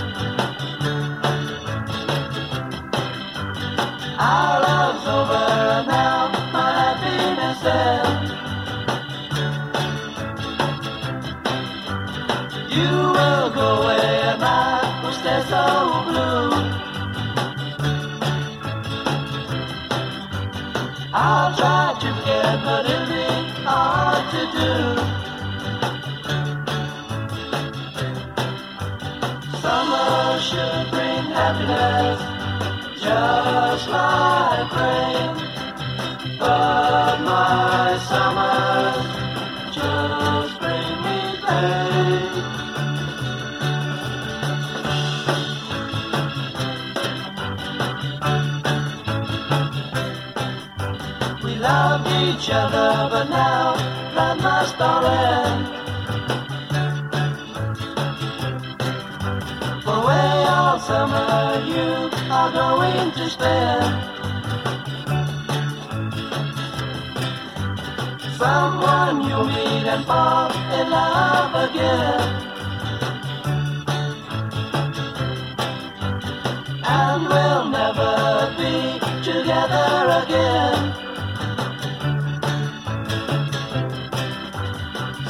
my brain, but my summers just bring me pain. We loved each other, but now that must all end. For way all summer you or go into despair. Someone you meet and fall in love again. And we'll never be together again.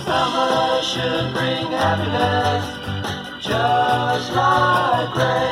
Summer should bring happiness, just like rain.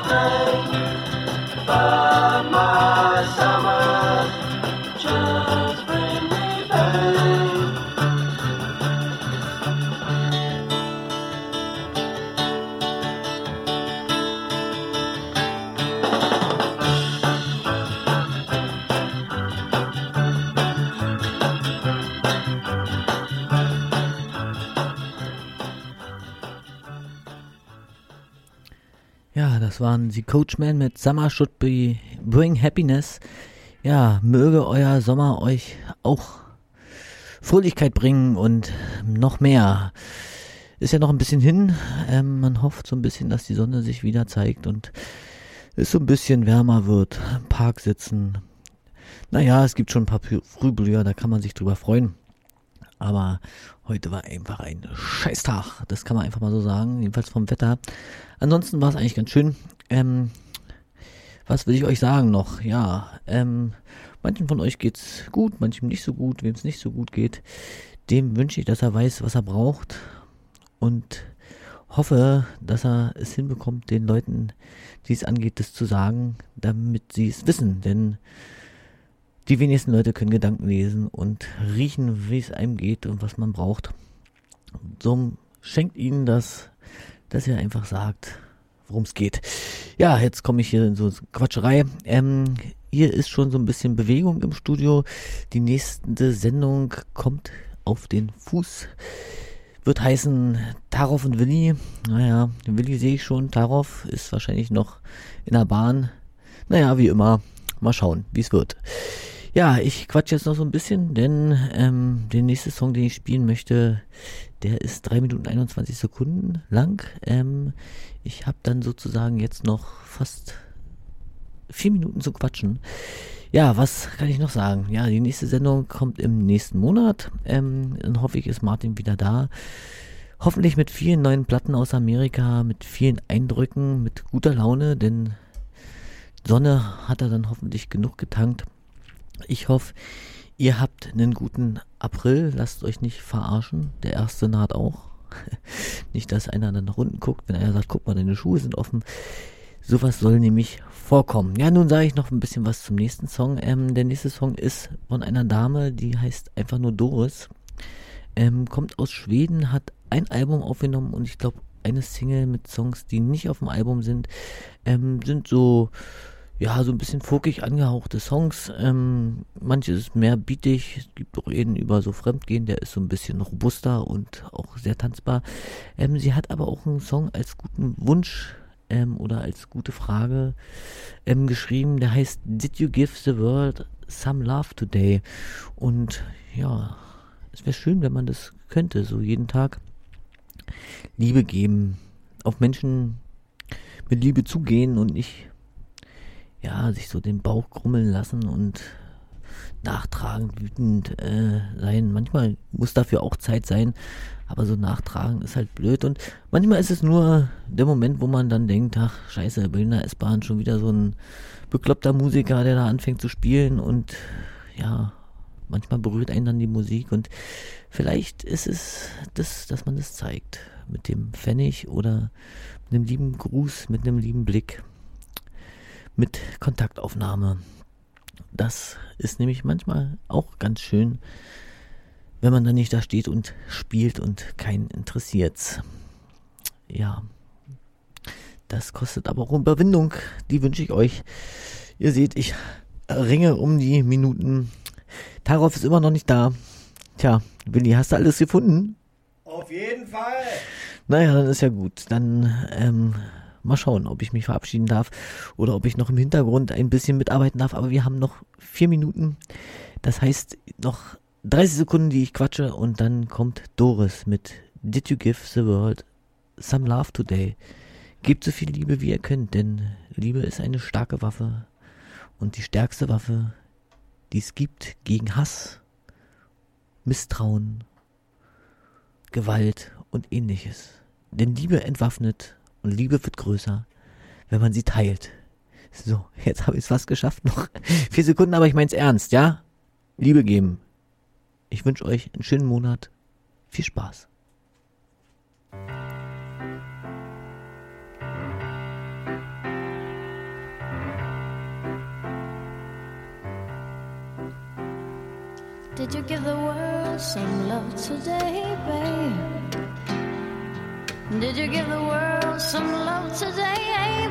waren die Coachman mit Summer Should Be Bring Happiness. Ja, möge euer Sommer euch auch Fröhlichkeit bringen und noch mehr. Ist ja noch ein bisschen hin. Ähm, man hofft so ein bisschen, dass die Sonne sich wieder zeigt und es so ein bisschen wärmer wird. Im Park sitzen. Naja, es gibt schon ein paar Früh- Frühblüher, da kann man sich drüber freuen. Aber heute war einfach ein Scheißtag. Das kann man einfach mal so sagen. Jedenfalls vom Wetter. Ansonsten war es eigentlich ganz schön. Ähm, was will ich euch sagen noch? Ja, ähm, manchen von euch geht's gut, manchem nicht so gut. Wem es nicht so gut geht, dem wünsche ich, dass er weiß, was er braucht. Und hoffe, dass er es hinbekommt, den Leuten, die es angeht, das zu sagen, damit sie es wissen. Denn die wenigsten Leute können Gedanken lesen und riechen, wie es einem geht und was man braucht. So schenkt ihnen das, dass ihr einfach sagt, worum es geht. Ja, jetzt komme ich hier in so Quatscherei. Ähm, hier ist schon so ein bisschen Bewegung im Studio. Die nächste Sendung kommt auf den Fuß. Wird heißen Tarov und Willi. Naja, Willi sehe ich schon. Tarov ist wahrscheinlich noch in der Bahn. Naja, wie immer. Mal schauen, wie es wird. Ja, ich quatsch jetzt noch so ein bisschen, denn ähm, der nächste Song, den ich spielen möchte, der ist 3 Minuten 21 Sekunden lang. Ähm, ich habe dann sozusagen jetzt noch fast vier Minuten zu quatschen. Ja, was kann ich noch sagen? Ja, die nächste Sendung kommt im nächsten Monat. Ähm, dann hoffe ich, ist Martin wieder da. Hoffentlich mit vielen neuen Platten aus Amerika, mit vielen Eindrücken, mit guter Laune, denn Sonne hat er dann hoffentlich genug getankt. Ich hoffe, ihr habt einen guten April. Lasst euch nicht verarschen. Der erste naht auch. *laughs* nicht, dass einer dann nach unten guckt, wenn einer sagt, guck mal, deine Schuhe sind offen. Sowas soll nämlich vorkommen. Ja, nun sage ich noch ein bisschen was zum nächsten Song. Ähm, der nächste Song ist von einer Dame, die heißt einfach nur Doris. Ähm, kommt aus Schweden, hat ein Album aufgenommen und ich glaube eine Single mit Songs, die nicht auf dem Album sind, ähm, sind so ja, so ein bisschen folkig angehauchte Songs. Ähm, manches ist mehr beatig. Es gibt auch einen über so Fremdgehen, der ist so ein bisschen robuster und auch sehr tanzbar. Ähm, sie hat aber auch einen Song als guten Wunsch ähm, oder als gute Frage ähm, geschrieben, der heißt Did you give the world some love today? Und ja, es wäre schön, wenn man das könnte, so jeden Tag Liebe geben, auf Menschen mit Liebe zugehen und nicht ja, sich so den Bauch krummeln lassen und nachtragend, wütend äh, sein. Manchmal muss dafür auch Zeit sein, aber so nachtragen ist halt blöd. Und manchmal ist es nur der Moment, wo man dann denkt, ach scheiße, Berliner S-Bahn schon wieder so ein bekloppter Musiker, der da anfängt zu spielen und ja, manchmal berührt einen dann die Musik und vielleicht ist es das, dass man das zeigt. Mit dem Pfennig oder mit einem lieben Gruß, mit einem lieben Blick mit Kontaktaufnahme. Das ist nämlich manchmal auch ganz schön, wenn man dann nicht da steht und spielt und keinen interessiert's. Ja, das kostet aber auch Überwindung. Die wünsche ich euch. Ihr seht, ich ringe um die Minuten. Tarov ist immer noch nicht da. Tja, Willi, hast du alles gefunden? Auf jeden Fall. Naja, dann ist ja gut. Dann ähm, Mal schauen, ob ich mich verabschieden darf oder ob ich noch im Hintergrund ein bisschen mitarbeiten darf. Aber wir haben noch vier Minuten. Das heißt, noch 30 Sekunden, die ich quatsche und dann kommt Doris mit Did you give the world some love today? Gebt so viel Liebe, wie ihr könnt, denn Liebe ist eine starke Waffe und die stärkste Waffe, die es gibt gegen Hass, Misstrauen, Gewalt und ähnliches. Denn Liebe entwaffnet und Liebe wird größer, wenn man sie teilt. So, jetzt habe ich es fast geschafft. Noch *laughs* vier Sekunden, aber ich meine es ernst, ja? Liebe geben. Ich wünsche euch einen schönen Monat. Viel Spaß. Did you give the world some love today, babe? Did you give the world some love today?